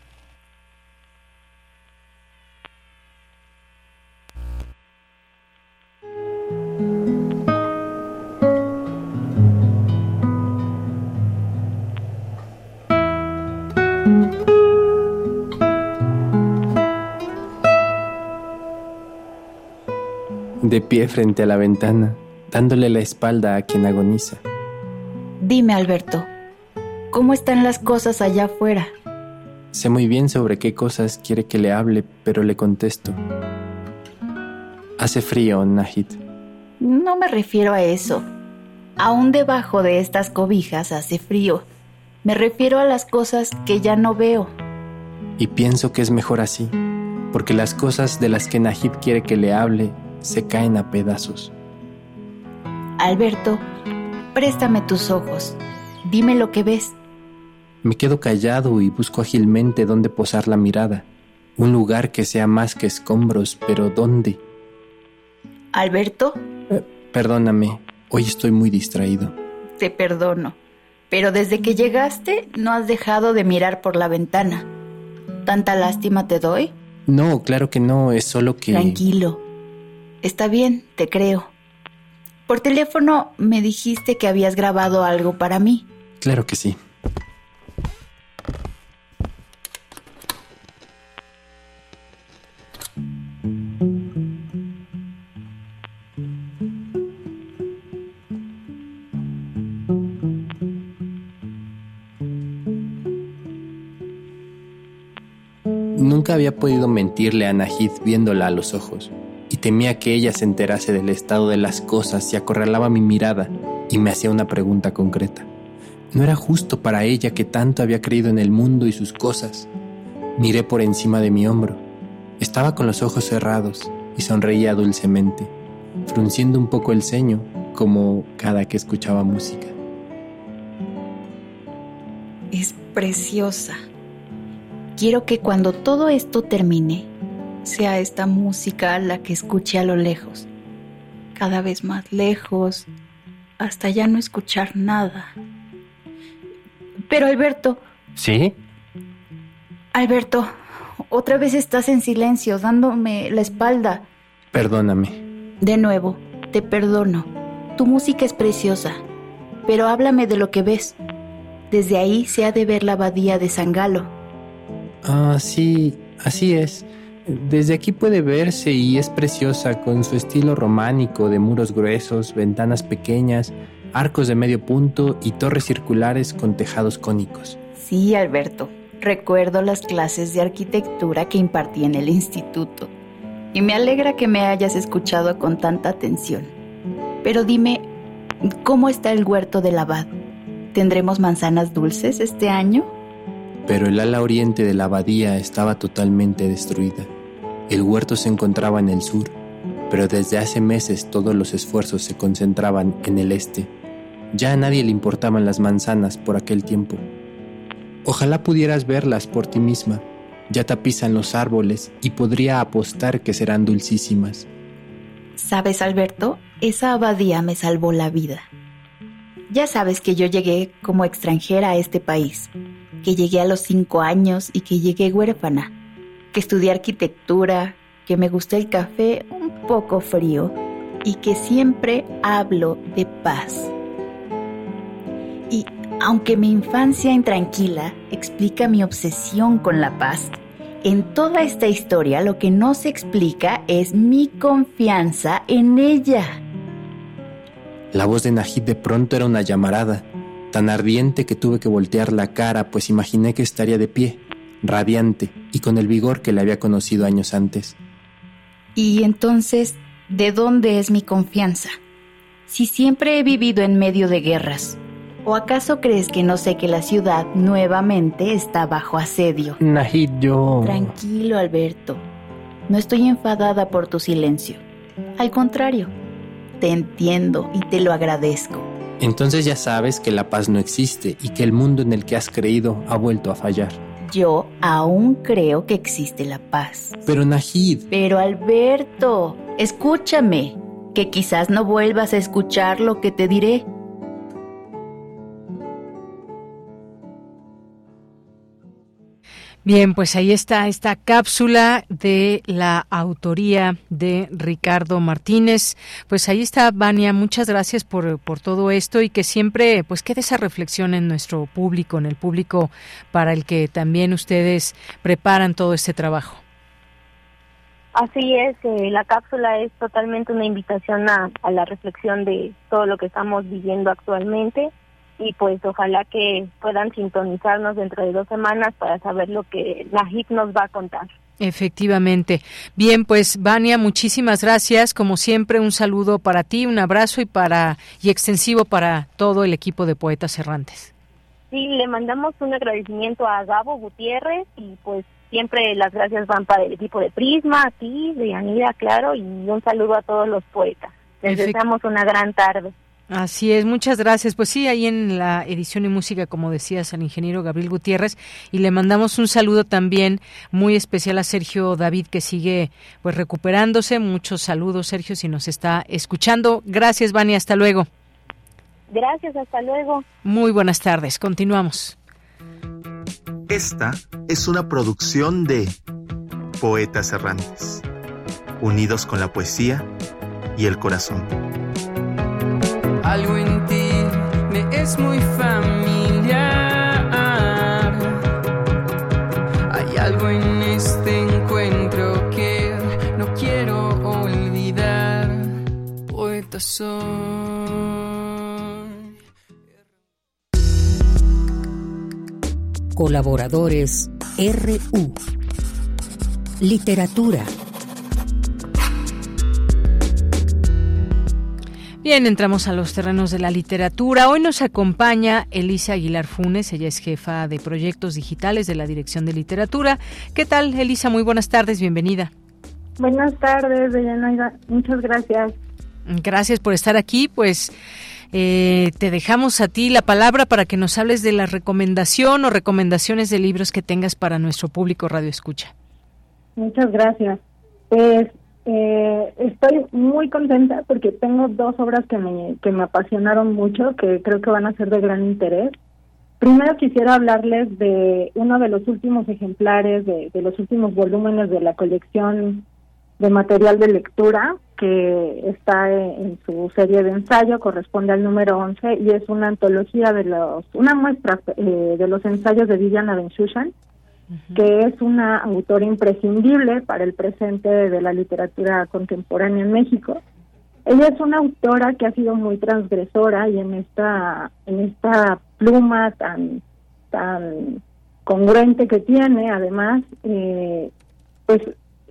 De pie frente a la ventana, dándole la espalda a quien agoniza. Dime, Alberto, ¿cómo están las cosas allá afuera? Sé muy bien sobre qué cosas quiere que le hable, pero le contesto. Hace frío, Nahid. No me refiero a eso. Aún debajo de estas cobijas hace frío. Me refiero a las cosas que ya no veo. Y pienso que es mejor así, porque las cosas de las que Nahid quiere que le hable se caen a pedazos. Alberto, préstame tus ojos. Dime lo que ves. Me quedo callado y busco ágilmente dónde posar la mirada. Un lugar que sea más que escombros, pero ¿dónde? Alberto. Eh, perdóname, hoy estoy muy distraído. Te perdono, pero desde que llegaste no has dejado de mirar por la ventana. ¿Tanta lástima te doy? No, claro que no, es solo que... Tranquilo, Está bien, te creo. Por teléfono me dijiste que habías grabado algo para mí. Claro que sí. Nunca había podido mentirle a Nahid viéndola a los ojos y temía que ella se enterase del estado de las cosas y acorralaba mi mirada y me hacía una pregunta concreta. No era justo para ella que tanto había creído en el mundo y sus cosas. Miré por encima de mi hombro. Estaba con los ojos cerrados y sonreía dulcemente, frunciendo un poco el ceño como cada que escuchaba música. Es preciosa. Quiero que cuando todo esto termine, sea esta música la que escuche a lo lejos, cada vez más lejos, hasta ya no escuchar nada. Pero Alberto... ¿Sí? Alberto, otra vez estás en silencio, dándome la espalda. Perdóname. De nuevo, te perdono. Tu música es preciosa, pero háblame de lo que ves. Desde ahí se ha de ver la abadía de San Galo. Ah, sí, así es. Desde aquí puede verse y es preciosa con su estilo románico de muros gruesos, ventanas pequeñas, arcos de medio punto y torres circulares con tejados cónicos. Sí, Alberto. Recuerdo las clases de arquitectura que impartí en el instituto y me alegra que me hayas escuchado con tanta atención. Pero dime, ¿cómo está el huerto del abad? ¿Tendremos manzanas dulces este año? Pero el ala oriente de la abadía estaba totalmente destruida. El huerto se encontraba en el sur, pero desde hace meses todos los esfuerzos se concentraban en el este. Ya a nadie le importaban las manzanas por aquel tiempo. Ojalá pudieras verlas por ti misma. Ya tapizan los árboles y podría apostar que serán dulcísimas. Sabes, Alberto, esa abadía me salvó la vida. Ya sabes que yo llegué como extranjera a este país, que llegué a los cinco años y que llegué huérfana que estudié arquitectura, que me gusta el café un poco frío y que siempre hablo de paz. Y aunque mi infancia intranquila explica mi obsesión con la paz, en toda esta historia lo que no se explica es mi confianza en ella. La voz de Najid de pronto era una llamarada, tan ardiente que tuve que voltear la cara, pues imaginé que estaría de pie, radiante y con el vigor que le había conocido años antes. Y entonces, ¿de dónde es mi confianza? Si siempre he vivido en medio de guerras. ¿O acaso crees que no sé que la ciudad nuevamente está bajo asedio? Najid, yo... Tranquilo, Alberto. No estoy enfadada por tu silencio. Al contrario, te entiendo y te lo agradezco. Entonces ya sabes que la paz no existe y que el mundo en el que has creído ha vuelto a fallar. Yo aún creo que existe la paz. Pero Najid. Pero Alberto, escúchame, que quizás no vuelvas a escuchar lo que te diré. Bien, pues ahí está esta cápsula de la autoría de Ricardo Martínez. Pues ahí está, Vania, muchas gracias por, por todo esto y que siempre pues quede esa reflexión en nuestro público, en el público para el que también ustedes preparan todo este trabajo. Así es, eh, la cápsula es totalmente una invitación a, a la reflexión de todo lo que estamos viviendo actualmente y pues ojalá que puedan sintonizarnos dentro de dos semanas para saber lo que la HIP nos va a contar. Efectivamente. Bien, pues Vania, muchísimas gracias. Como siempre, un saludo para ti, un abrazo y para y extensivo para todo el equipo de Poetas Errantes. Sí, le mandamos un agradecimiento a Gabo Gutiérrez y pues siempre las gracias van para el equipo de Prisma, a ti, de Anida, claro, y un saludo a todos los poetas. Les deseamos una gran tarde. Así es, muchas gracias. Pues sí, ahí en la edición y música, como decías, al ingeniero Gabriel Gutiérrez, y le mandamos un saludo también muy especial a Sergio David, que sigue pues recuperándose. Muchos saludos, Sergio, si nos está escuchando. Gracias, Vani, hasta luego. Gracias, hasta luego. Muy buenas tardes, continuamos. Esta es una producción de Poetas Errantes, unidos con la poesía y el corazón. Algo en ti me es muy familiar. Hay algo en este encuentro que no quiero olvidar. Poeta soy. Colaboradores RU. Literatura. Bien, entramos a los terrenos de la literatura. Hoy nos acompaña Elisa Aguilar Funes, ella es jefa de proyectos digitales de la Dirección de Literatura. ¿Qué tal, Elisa? Muy buenas tardes, bienvenida. Buenas tardes, Deyanira. Muchas gracias. Gracias por estar aquí. Pues eh, te dejamos a ti la palabra para que nos hables de la recomendación o recomendaciones de libros que tengas para nuestro público Radio Escucha. Muchas gracias. Pues eh, estoy muy contenta porque tengo dos obras que me, que me apasionaron mucho, que creo que van a ser de gran interés. Primero quisiera hablarles de uno de los últimos ejemplares, de, de los últimos volúmenes de la colección de material de lectura, que está en su serie de ensayo, corresponde al número 11 y es una antología de los, una muestra eh, de los ensayos de Viviana Benchushan, que es una autora imprescindible para el presente de la literatura contemporánea en México. Ella es una autora que ha sido muy transgresora y en esta en esta pluma tan tan congruente que tiene, además, eh, pues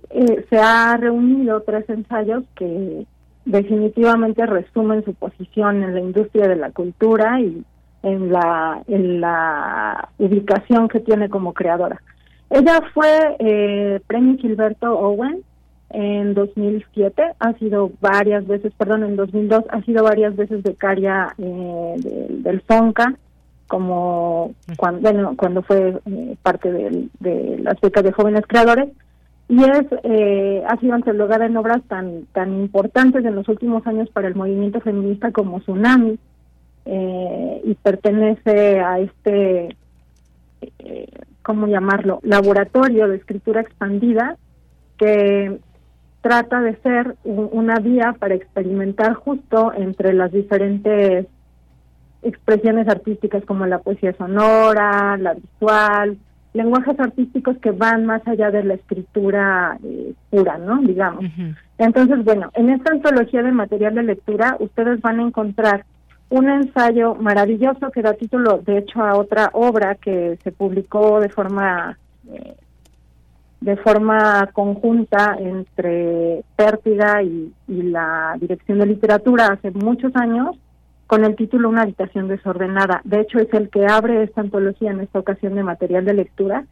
eh, se ha reunido tres ensayos que definitivamente resumen su posición en la industria de la cultura y en la, en la ubicación que tiene como creadora. Ella fue eh, premio Gilberto Owen en 2007, ha sido varias veces, perdón, en 2002, ha sido varias veces becaria eh, del FONCA, como cuando, bueno, cuando fue eh, parte del, de las becas de jóvenes creadores, y es eh, ha sido antologada en obras tan tan importantes en los últimos años para el movimiento feminista como Tsunami, eh, y pertenece a este, eh, ¿cómo llamarlo?, laboratorio de escritura expandida que trata de ser una vía para experimentar justo entre las diferentes expresiones artísticas como la poesía sonora, la visual, lenguajes artísticos que van más allá de la escritura eh, pura, ¿no? Digamos. Entonces, bueno, en esta antología de material de lectura ustedes van a encontrar un ensayo maravilloso que da título, de hecho, a otra obra que se publicó de forma eh, de forma conjunta entre Pértiga y, y la Dirección de Literatura hace muchos años, con el título Una habitación desordenada. De hecho, es el que abre esta antología en esta ocasión de material de lectura.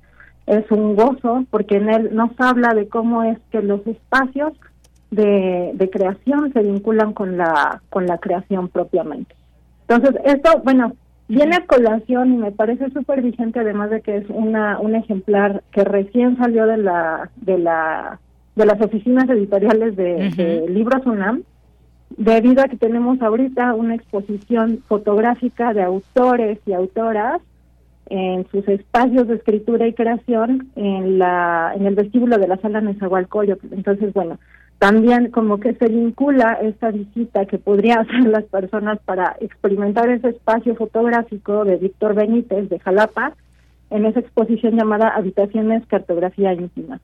Es un gozo porque en él nos habla de cómo es que los espacios de, de creación se vinculan con la, con la creación propiamente. Entonces, esto, bueno, viene a colación y me parece súper vigente, además de que es una un ejemplar que recién salió de la de la de las oficinas editoriales de, de Libros UNAM, debido a que tenemos ahorita una exposición fotográfica de autores y autoras en sus espacios de escritura y creación en la en el vestíbulo de la sala Nezahualcóyotl. Entonces, bueno, también como que se vincula esta visita que podría hacer las personas para experimentar ese espacio fotográfico de Víctor Benítez de Jalapa en esa exposición llamada Habitaciones Cartografía Íntima.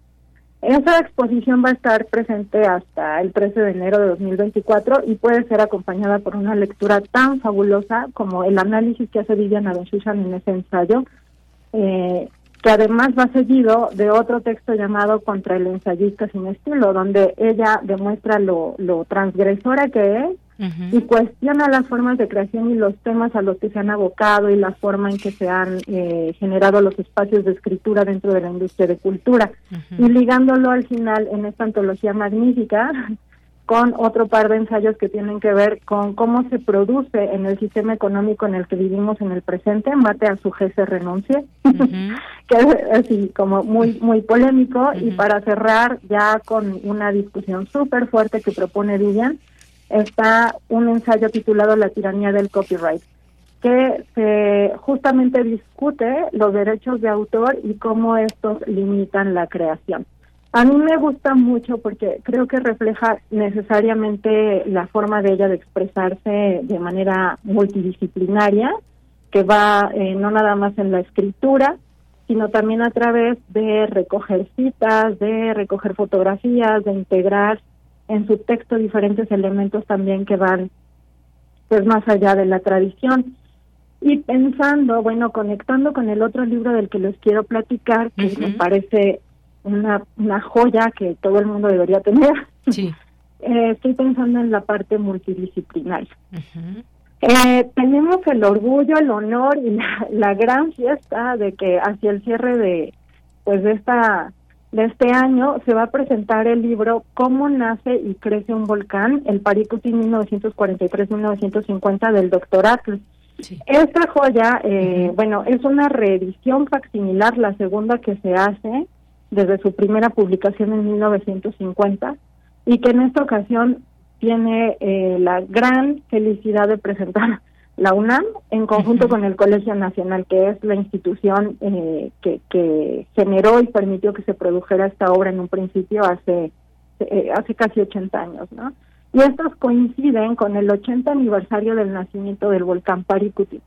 Esa exposición va a estar presente hasta el 13 de enero de 2024 y puede ser acompañada por una lectura tan fabulosa como el análisis que hace Viviana Benchushan en ese ensayo, eh, que además va seguido de otro texto llamado Contra el ensayista sin estilo, donde ella demuestra lo, lo transgresora que es y cuestiona las formas de creación y los temas a los que se han abocado y la forma en que se han eh, generado los espacios de escritura dentro de la industria de cultura. Y ligándolo al final en esta antología magnífica, con otro par de ensayos que tienen que ver con cómo se produce en el sistema económico en el que vivimos en el presente, mate a su jefe renuncie, que es así como muy muy polémico. Y para cerrar ya con una discusión súper fuerte que propone Vivian, está un ensayo titulado La tiranía del copyright que se justamente discute los derechos de autor y cómo estos limitan la creación. A mí me gusta mucho porque creo que refleja necesariamente la forma de ella de expresarse de manera multidisciplinaria, que va eh, no nada más en la escritura, sino también a través de recoger citas, de recoger fotografías, de integrar en su texto diferentes elementos también que van pues más allá de la tradición. Y pensando, bueno, conectando con el otro libro del que les quiero platicar, que me parece una, una joya que todo el mundo debería tener. Sí. Eh, estoy pensando en la parte multidisciplinaria. eh, tenemos el orgullo, el honor y la, la, gran fiesta de que hacia el cierre de pues de esta de este año se va a presentar el libro Cómo nace y crece un volcán, el Paricuti 1943-1950 del doctor Atlas. Esta joya, eh, bueno, es una reedición facsimilar, la segunda que se hace desde su primera publicación en 1950 y que en esta ocasión tiene eh, la gran felicidad de presentar la UNAM en conjunto con el Colegio Nacional, que es la institución eh, que, que generó y permitió que se produjera esta obra en un principio hace, eh, hace casi 80 años, ¿no? Y estos coinciden con el 80 aniversario del nacimiento del volcán Paricuti.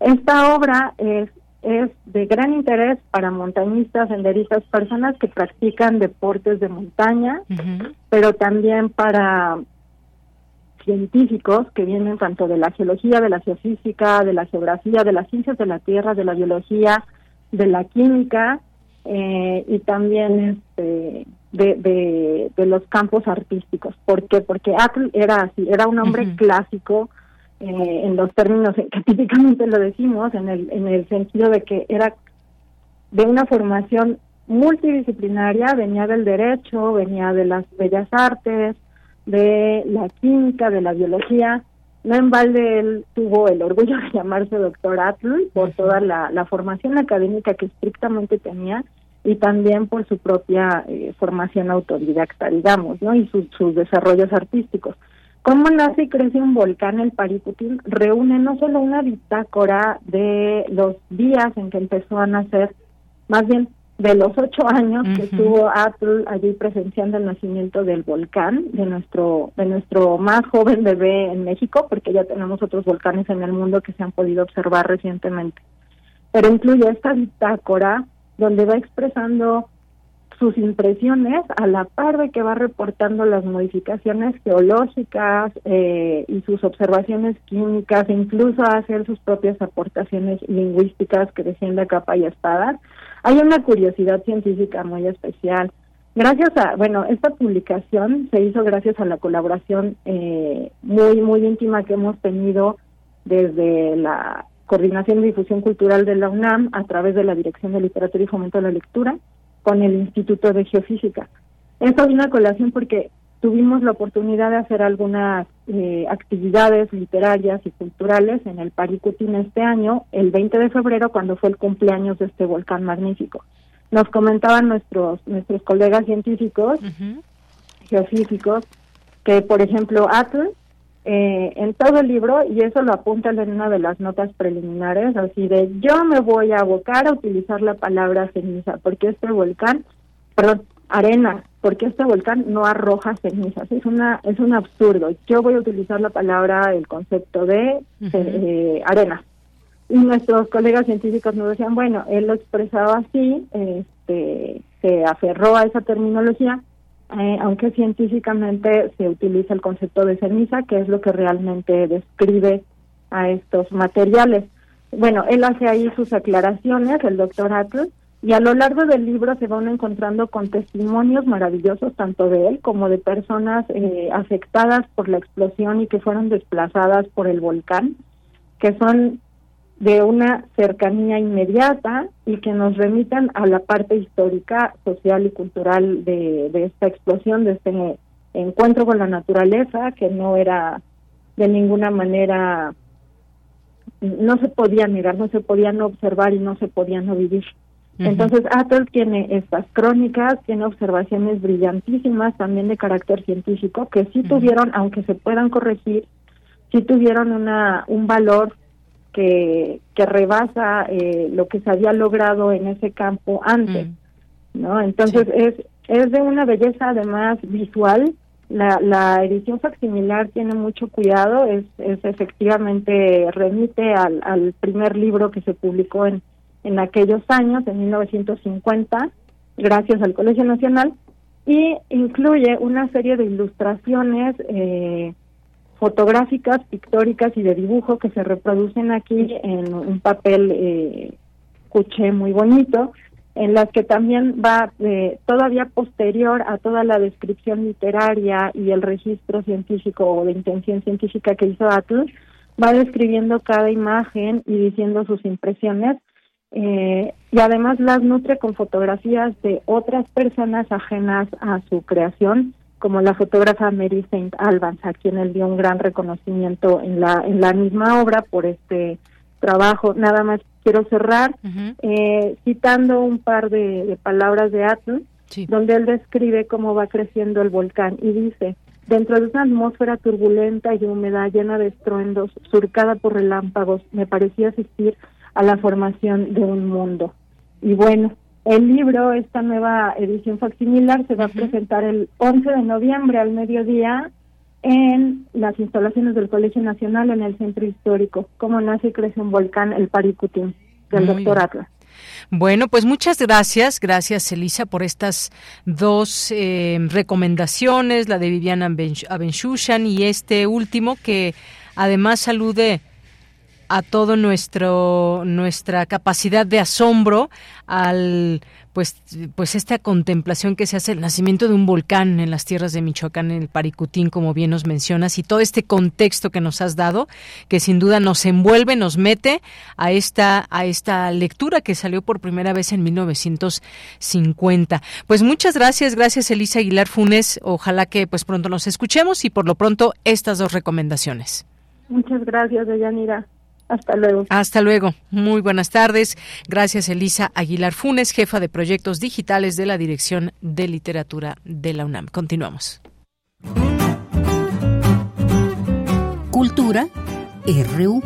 Esta obra es es de gran interés para montañistas, senderistas, personas que practican deportes de montaña, pero también para científicos que vienen tanto de la geología, de la geofísica, de la geografía, de las ciencias de la tierra, de la biología, de la química eh, y también este, de, de, de, los campos artísticos. ¿Por qué? Porque Atl era así, era un hombre clásico, eh, en los términos que típicamente lo decimos, en el, en el sentido de que era de una formación multidisciplinaria, venía del derecho, venía de las bellas artes, de la química, de la biología. No en balde él tuvo el orgullo de llamarse doctor Atul por toda la, la formación académica que estrictamente tenía y también por su propia eh, formación autodidacta, digamos, ¿no? Y sus desarrollos artísticos. ¿Cómo nace y crece un volcán? El Paricutín reúne no solo una bitácora de los días en que empezó a nacer, más bien de los ocho años que estuvo Atul allí presenciando el nacimiento del volcán, de nuestro, de nuestro más joven bebé en México, porque ya tenemos otros volcanes en el mundo que se han podido observar recientemente. Pero incluye esta bitácora donde va expresando sus impresiones a la par de que va reportando las modificaciones geológicas eh, y sus observaciones químicas, e incluso a hacer sus propias aportaciones lingüísticas que defiende a capa y espada. Hay una curiosidad científica muy especial. Gracias a, bueno, esta publicación se hizo gracias a la colaboración eh, muy, muy íntima que hemos tenido desde la Coordinación de Difusión Cultural de la UNAM a través de la Dirección de Literatura y Fomento de la Lectura con el Instituto de Geofísica. Esto vino a colación porque tuvimos la oportunidad de hacer algunas eh, actividades literarias y culturales en el Paricutín este año, el 20 de febrero, cuando fue el cumpleaños de este volcán magnífico. Nos comentaban nuestros nuestros colegas científicos, geofísicos, que por ejemplo Atl, eh, en todo el libro, y eso lo apunta en una de las notas preliminares, así de yo me voy a abocar a utilizar la palabra ceniza, porque este volcán, perdón, arena, porque este volcán no arroja cenizas, es una es un absurdo. Yo voy a utilizar la palabra, el concepto de eh, arena. Y nuestros colegas científicos nos decían, bueno, él lo expresaba así, este, se aferró a esa terminología, eh, aunque científicamente se utiliza el concepto de ceniza, que es lo que realmente describe a estos materiales. Bueno, él hace ahí sus aclaraciones, el doctor Atlas, y a lo largo del libro se van encontrando con testimonios maravillosos tanto de él como de personas eh, afectadas por la explosión y que fueron desplazadas por el volcán, que son de una cercanía inmediata y que nos remitan a la parte histórica, social y cultural de, de esta explosión, de este encuentro con la naturaleza, que no era de ninguna manera, no se podía negar, no se podía no observar y no se podía no vivir. Entonces, Atle tiene estas crónicas, tiene observaciones brillantísimas también de carácter científico que sí tuvieron, aunque se puedan corregir, sí tuvieron una un valor que, que rebasa eh, lo que se había logrado en ese campo antes, ¿no? Entonces es es de una belleza además visual. La, la edición facsimilar tiene mucho cuidado, es, es efectivamente remite al, al primer libro que se publicó en en aquellos años, en 1950, gracias al Colegio Nacional, y incluye una serie de ilustraciones eh, fotográficas, pictóricas y de dibujo que se reproducen aquí en un papel eh, cuché muy bonito, en las que también va eh, todavía posterior a toda la descripción literaria y el registro científico o de intención científica que hizo Atlus, va describiendo cada imagen y diciendo sus impresiones eh, y además las nutre con fotografías de otras personas ajenas a su creación, como la fotógrafa Mary Saint Albans, a quien él dio un gran reconocimiento en la en la misma obra por este trabajo. Nada más quiero cerrar eh, citando un par de, palabras de Atlas, donde él describe cómo va creciendo el volcán y dice Dentro de una atmósfera turbulenta y húmeda llena de estruendos, surcada por relámpagos, me parecía asistir a la formación de un mundo. Y bueno, el libro, esta nueva edición facsimilar, se va a presentar el 11 de noviembre al mediodía en las instalaciones del Colegio Nacional en el Centro Histórico, Cómo nace y crece un volcán, el Paricutín, del doctor Atlas. Bueno, pues muchas gracias, gracias Elisa por estas dos eh, recomendaciones, la de Viviana Abenshushan y este último que además salude a todo nuestro nuestra capacidad de asombro al pues pues esta contemplación que se hace el nacimiento de un volcán en las tierras de Michoacán en el Paricutín como bien nos mencionas y todo este contexto que nos has dado que sin duda nos envuelve nos mete a esta a esta lectura que salió por primera vez en 1950 pues muchas gracias gracias Elisa Aguilar Funes. Ojalá que pues pronto nos escuchemos y por lo pronto estas dos recomendaciones. Muchas gracias Deyanira hasta luego. Hasta luego. Muy buenas tardes. Gracias, Elisa Aguilar Funes, jefa de proyectos digitales de la Dirección de Literatura de la UNAM. Continuamos. Cultura RU.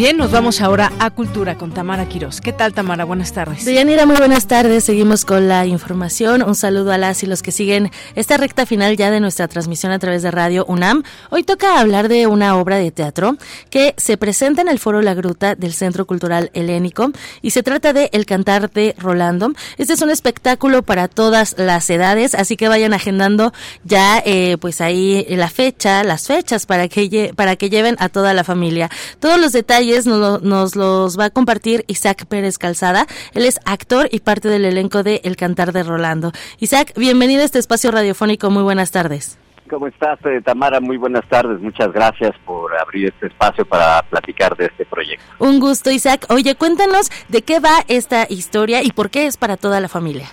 Bien, nos vamos ahora a Cultura con Tamara Quiroz. ¿Qué tal, Tamara? Buenas tardes. Deyanira, muy buenas tardes. Seguimos con la información. Un saludo a las y los que siguen esta recta final ya de nuestra transmisión a través de Radio UNAM. Hoy toca hablar de una obra de teatro que se presenta en el Foro La Gruta del Centro Cultural Helénico y se trata de El Cantar de Rolando. Este es un espectáculo para todas las edades, así que vayan agendando ya eh, pues ahí la fecha, las fechas para que, para que lleven a toda la familia. Todos los detalles nos, los va a compartir Isaac Pérez Calzada. Él es actor y parte del elenco de El Cantar de Rolando. Isaac, bienvenido a este espacio radiofónico. Muy buenas tardes. ¿Cómo estás, eh, Tamara? Muy buenas tardes. Muchas gracias por abrir este espacio para platicar de este proyecto. Un gusto, Isaac. Oye, cuéntanos de qué va esta historia y por qué es para toda la familia.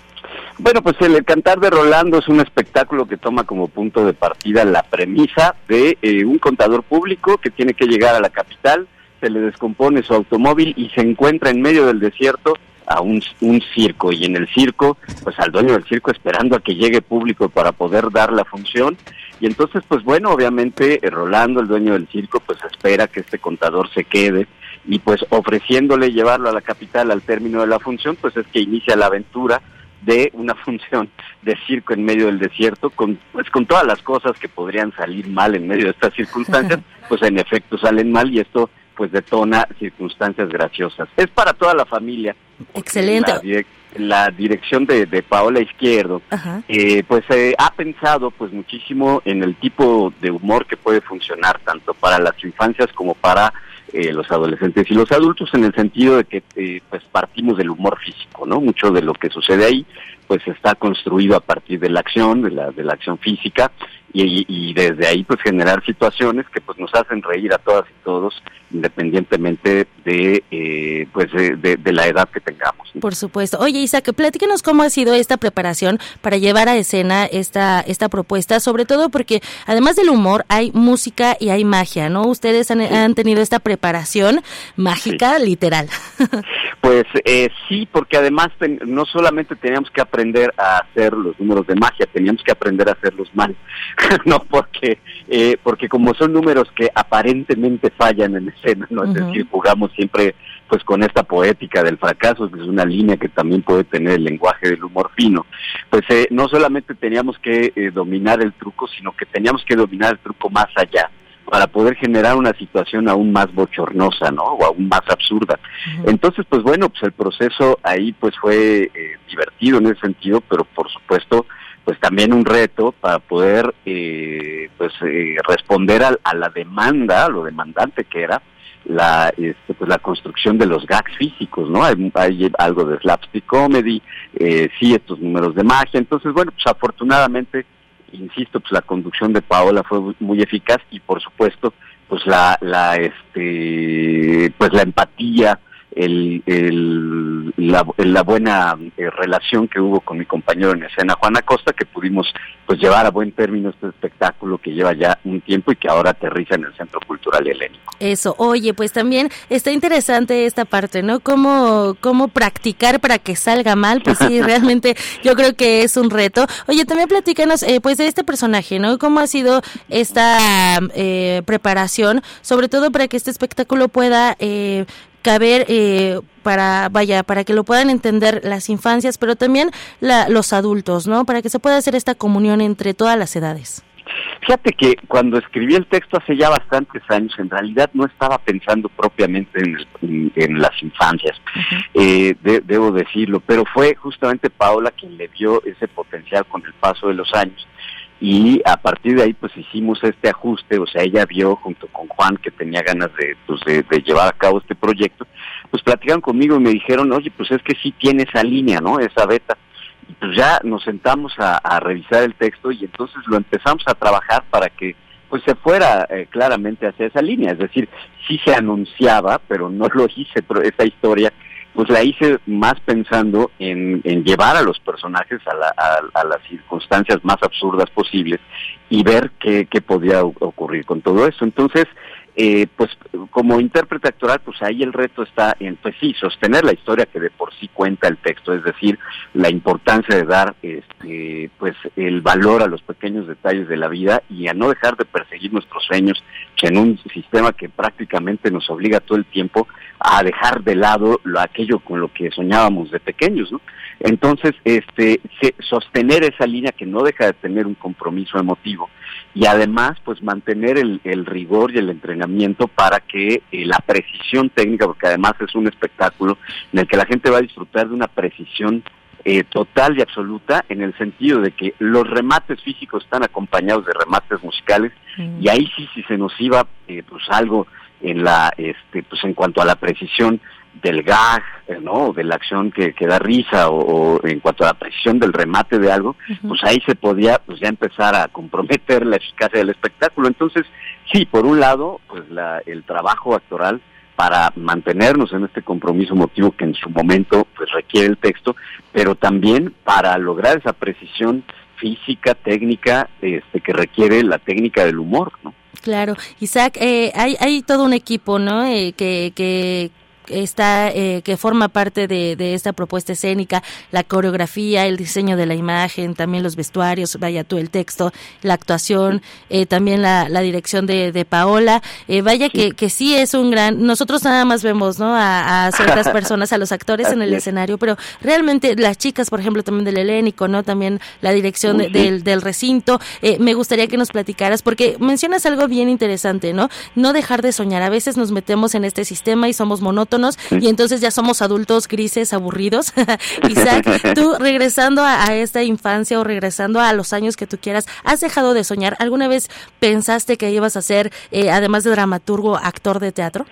Bueno, pues el Cantar de Rolando es un espectáculo que toma como punto de partida la premisa de eh, un contador público que tiene que llegar a la capital se le descompone su automóvil y se encuentra en medio del desierto a un, un, circo. Y en el circo, pues al dueño del circo esperando a que llegue público para poder dar la función. Y entonces pues bueno, obviamente eh, Rolando, el dueño del circo, pues espera que este contador se quede y pues ofreciéndole llevarlo a la capital al término de la función, pues es que inicia la aventura de una función de circo en medio del desierto con pues con todas las cosas que podrían salir mal en medio de estas circunstancias, pues en efecto salen mal y esto pues detona circunstancias graciosas. Es para toda la familia. Excelente. La, dirección de, de, Paola Izquierdo, eh, pues eh, ha pensado pues muchísimo en el tipo de humor que puede funcionar tanto para las infancias como para eh, los adolescentes y los adultos en el sentido de que pues partimos del humor físico, ¿no? Mucho de lo que sucede ahí pues está construido a partir de la acción, de la, de la acción física y, desde ahí pues generar situaciones que pues nos hacen reír a todas y todos independientemente de eh, pues de, la edad que tengamos. Por supuesto. Oye Isaac, platícanos cómo ha sido esta preparación para llevar a escena esta esta propuesta, sobre todo porque además del humor hay música y hay magia, ¿no? Ustedes han, tenido esta preparación mágica literal. Pues eh, sí, porque además no solamente teníamos que aprender a hacer los números de magia, teníamos que aprender a hacerlos mal. no porque eh, porque como son números que aparentemente fallan en escena, no es decir, jugamos siempre pues con esta poética del fracaso, que es una línea que también puede tener el lenguaje del humor fino. Pues eh, no solamente teníamos que eh, dominar el truco, sino que teníamos que dominar el truco más allá para poder generar una situación aún más bochornosa, ¿no? O aún más absurda. Entonces, pues bueno, pues el proceso ahí pues fue divertido en ese sentido, pero por supuesto pues también un reto para poder eh, pues eh, responder a, la demanda, a lo demandante que era la este, pues la construcción de los gags físicos, ¿no? Hay, algo de slapstick comedy, eh, sí estos números de magia, entonces bueno, pues afortunadamente, insisto, pues la conducción de Paola fue muy eficaz y por supuesto pues la la este pues la empatía el, el, la, buena eh, relación que hubo con mi compañero en escena, Juan Acosta, que pudimos pues llevar a buen término este espectáculo que lleva ya un tiempo y que ahora aterriza en el Centro Cultural Helénico. Eso, oye, pues también está interesante esta parte, ¿no? Cómo, cómo practicar para que salga mal, pues sí, realmente yo creo que es un reto. Oye, también platícanos, eh, pues de este personaje, ¿no? ¿Cómo ha sido esta eh, preparación, sobre todo para que este espectáculo pueda eh, caber eh, para, vaya, para que lo puedan entender las infancias, pero también los adultos, ¿no? Para que se pueda hacer esta comunión entre todas las edades. Fíjate que cuando escribí el texto hace ya bastantes años, en realidad no estaba pensando propiamente en, las infancias, eh, debo decirlo, pero fue justamente Paola quien le vio ese potencial con el paso de los años y a partir de ahí pues hicimos este ajuste, o sea, ella vio junto con Juan que tenía ganas de, pues, de, llevar a cabo este proyecto, pues platicaron conmigo y me dijeron, oye, pues es que sí tiene esa línea, ¿no? Esa beta. Y pues ya nos sentamos a, revisar el texto y entonces lo empezamos a trabajar para que pues se fuera eh, claramente hacia esa línea, es decir, sí se anunciaba, pero no lo hice, pero esa historia pues la hice más pensando en, llevar a los personajes a, las circunstancias más absurdas posibles y ver qué, podía ocurrir con todo eso. Entonces, eh, pues como intérprete actoral, pues ahí el reto está en, pues sí, sostener la historia que de por sí cuenta el texto, es decir, la importancia de dar, este, pues el valor a los pequeños detalles de la vida y a no dejar de perseguir nuestros sueños, que en un sistema que prácticamente nos obliga todo el tiempo a dejar de lado lo, aquello con lo que soñábamos de pequeños, ¿no? Entonces, este, sostener esa línea que no deja de tener un compromiso emotivo y además, pues mantener el, rigor y el entrenamiento para que eh, la precisión técnica, porque además es un espectáculo en el que la gente va a disfrutar de una precisión eh, total y absoluta en el sentido de que los remates físicos están acompañados de remates musicales mm. y ahí sí si se nos iba eh, pues algo en la este pues en cuanto a la precisión del gag, eh, ¿no? De la acción que, que da risa o, en cuanto a la precisión del remate de algo, pues ahí se podía pues ya empezar a comprometer la eficacia del espectáculo. Entonces, sí, por un lado, pues la, el trabajo actoral para mantenernos en este compromiso motivo que en su momento pues requiere el texto, pero también para lograr esa precisión física, técnica, este, que requiere la técnica del humor, ¿no? Claro, Isaac, eh, hay, hay todo un equipo, ¿no? Eh, que, que está eh, que forma parte de, de, esta propuesta escénica, la coreografía, el diseño de la imagen, también los vestuarios, vaya tú el texto, la actuación, eh, también la, la, dirección de, de Paola, eh, vaya que, que sí es un gran, nosotros nada más vemos, ¿no? A, a ciertas personas, a los actores en el escenario, pero realmente las chicas, por ejemplo, también del helénico, ¿no? También la dirección del, del recinto, me gustaría que nos platicaras, porque mencionas algo bien interesante, ¿no? No dejar de soñar, a veces nos metemos en este sistema y somos monótonos y entonces ya somos adultos grises, aburridos. Isaac, tú regresando a, esta infancia o regresando a los años que tú quieras, ¿has dejado de soñar? ¿Alguna vez pensaste que ibas a ser, eh, además de dramaturgo, actor de teatro?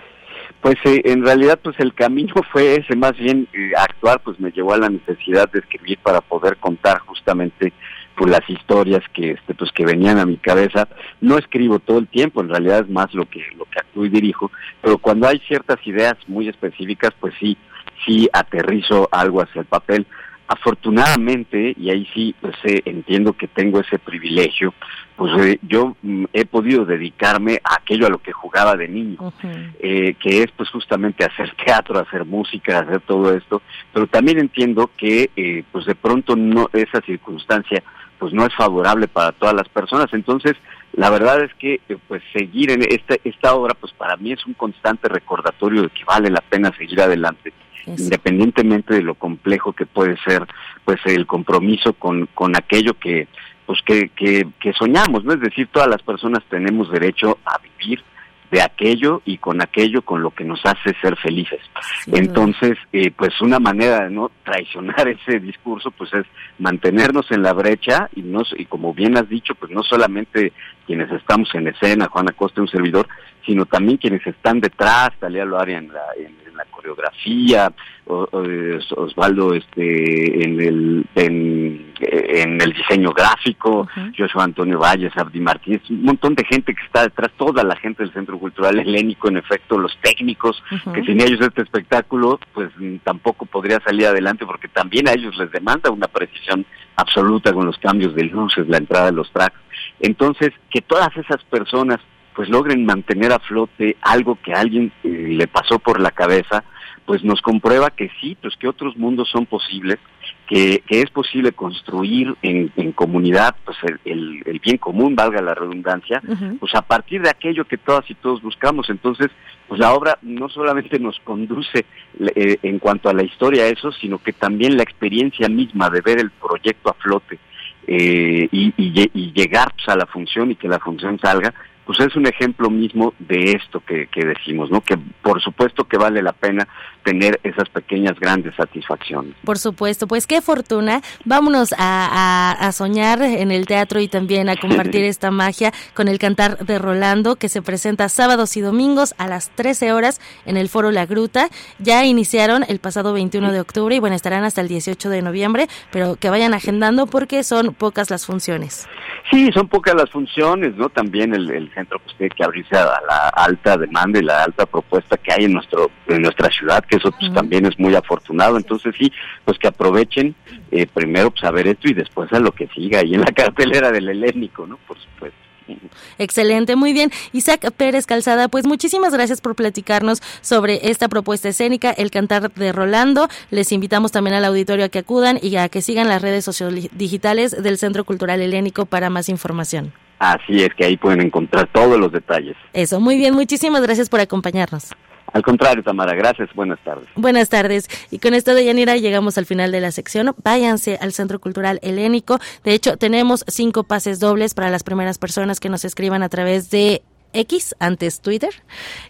Pues eh, en realidad pues el camino fue ese, más bien eh, actuar pues me llevó a la necesidad de escribir para poder contar justamente pues las historias que este pues que venían a mi cabeza. No escribo todo el tiempo en realidad es más lo que lo que actúo y dirijo pero cuando hay ciertas ideas muy específicas pues sí sí aterrizo algo hacia el papel. Afortunadamente y ahí sí pues eh, entiendo que tengo ese privilegio pues eh, yo mm, he podido dedicarme a aquello a lo que jugaba de niño eh, que es pues justamente hacer teatro hacer música hacer todo esto pero también entiendo que pues de pronto no esa circunstancia pues no es favorable para todas las personas. Entonces, la verdad es que eh, pues seguir en esta, esta obra, pues para mí es un constante recordatorio de que vale la pena seguir adelante, independientemente de lo complejo que puede ser pues el compromiso con, con aquello que pues que, que, que soñamos, ¿no? Es decir, todas las personas tenemos derecho a vivir de aquello y con aquello con lo que nos hace ser felices. Entonces, eh, pues una manera de no traicionar ese discurso, pues es mantenernos en la brecha y, no, y como bien has dicho, pues no solamente quienes estamos en escena, Juana Costa, un servidor, sino también quienes están detrás, Talía Loaria en la, en, la coreografía, Osvaldo este, en, el, en, el diseño gráfico, Joshua Antonio Valles, Abdi Martínez, un montón de gente que está detrás, toda la gente del Centro Cultural Helénico, en efecto, los técnicos, que sin ellos este espectáculo pues tampoco podría salir adelante porque también a ellos les demanda una precisión absoluta con los cambios de luces, la entrada de los tracks. Entonces, que todas esas personas pues logren mantener a flote algo que a alguien eh, le pasó por la cabeza, pues nos comprueba que sí, pues que otros mundos son posibles, que, que es posible construir en, en comunidad pues el, el, bien común, valga la redundancia, pues a partir de aquello que todas y todos buscamos. Entonces, pues la obra no solamente nos conduce eh, en cuanto a la historia a eso, sino que también la experiencia misma de ver el proyecto a flote eh, y, y, y, llegar pues, a la función y que la función salga, pues es un ejemplo mismo de esto que, que, decimos, ¿no? Que por supuesto que vale la pena tener esas pequeñas grandes satisfacciones. Por supuesto, pues qué fortuna. Vámonos a, a, soñar en el teatro y también a compartir esta magia con el cantar de Rolando que se presenta sábados y domingos a las 13 horas en el Foro La Gruta. Ya iniciaron el pasado 21 de octubre y bueno, estarán hasta el 18 de noviembre, pero que vayan agendando porque son pocas las funciones. Sí, son pocas las funciones, ¿no? También el, el centro pues tiene que abrirse a la alta demanda y la alta propuesta que hay en nuestro en nuestra ciudad, que eso pues, también es muy afortunado. Entonces sí, pues que aprovechen eh, primero pues a ver esto y después a lo que siga ahí en la cartelera del helénico, ¿no? Por supuesto. Excelente, muy bien. Isaac Pérez Calzada, pues muchísimas gracias por platicarnos sobre esta propuesta escénica, El Cantar de Rolando. Les invitamos también al auditorio a que acudan y a que sigan las redes sociodigitales del Centro Cultural Helénico para más información. Así es que ahí pueden encontrar todos los detalles. Eso, muy bien, muchísimas gracias por acompañarnos. Al contrario, Tamara, gracias, buenas tardes. Buenas tardes. Y con esto de Yanira llegamos al final de la sección. Váyanse al Centro Cultural Helénico. De hecho, tenemos cinco pases dobles para las primeras personas que nos escriban a través de X, antes Twitter,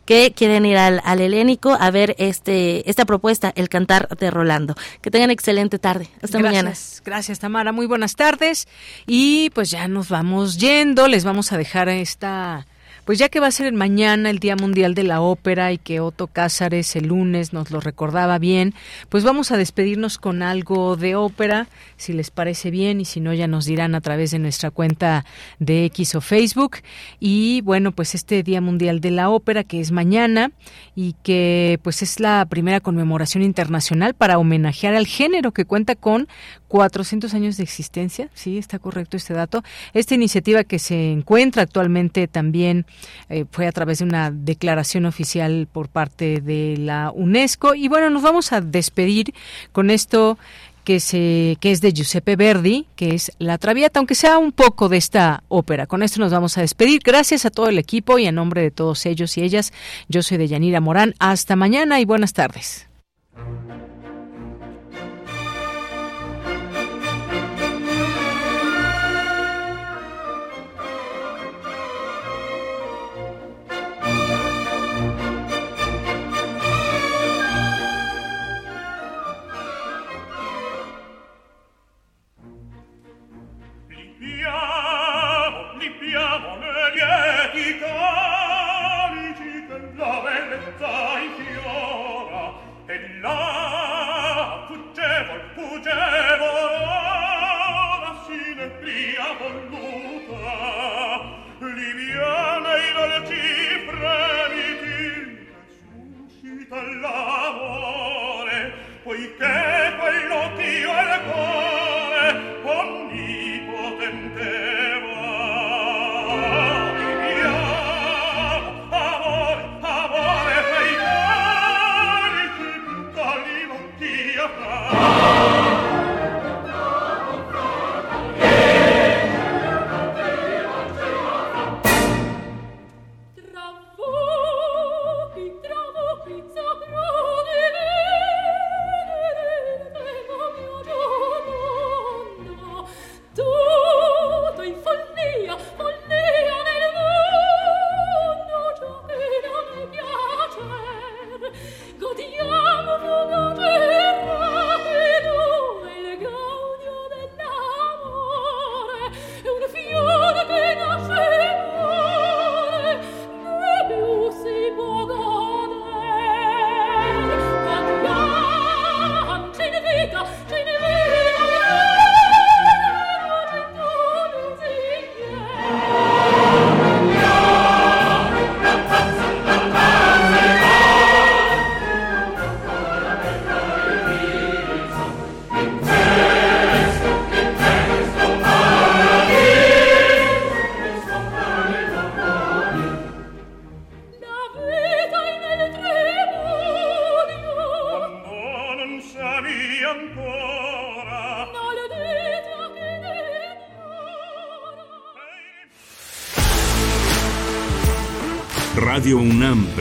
que quieren ir al, al, helénico a ver este esta propuesta, el cantar de Rolando. Que tengan excelente tarde. Hasta mañana. Gracias, Tamara. Muy buenas tardes. Y pues ya nos vamos yendo. Les vamos a dejar esta pues ya que va a ser mañana el Día Mundial de la Ópera y que Otto Cázares el lunes nos lo recordaba bien, pues vamos a despedirnos con algo de ópera, si les parece bien, y si no ya nos dirán a través de nuestra cuenta de X o Facebook. Y bueno, pues este Día Mundial de la Ópera que es mañana y que pues es la primera conmemoración internacional para homenajear al género que cuenta con 400 años de existencia, sí, está correcto este dato. Esta iniciativa que se encuentra actualmente también eh, fue a través de una declaración oficial por parte de la UNESCO. Y bueno, nos vamos a despedir con esto que, se, que es de Giuseppe Verdi, que es La Traviata, aunque sea un poco de esta ópera. Con esto nos vamos a despedir. Gracias a todo el equipo y a nombre de todos ellos y ellas, yo soy de Yanira Morán. Hasta mañana y buenas tardes.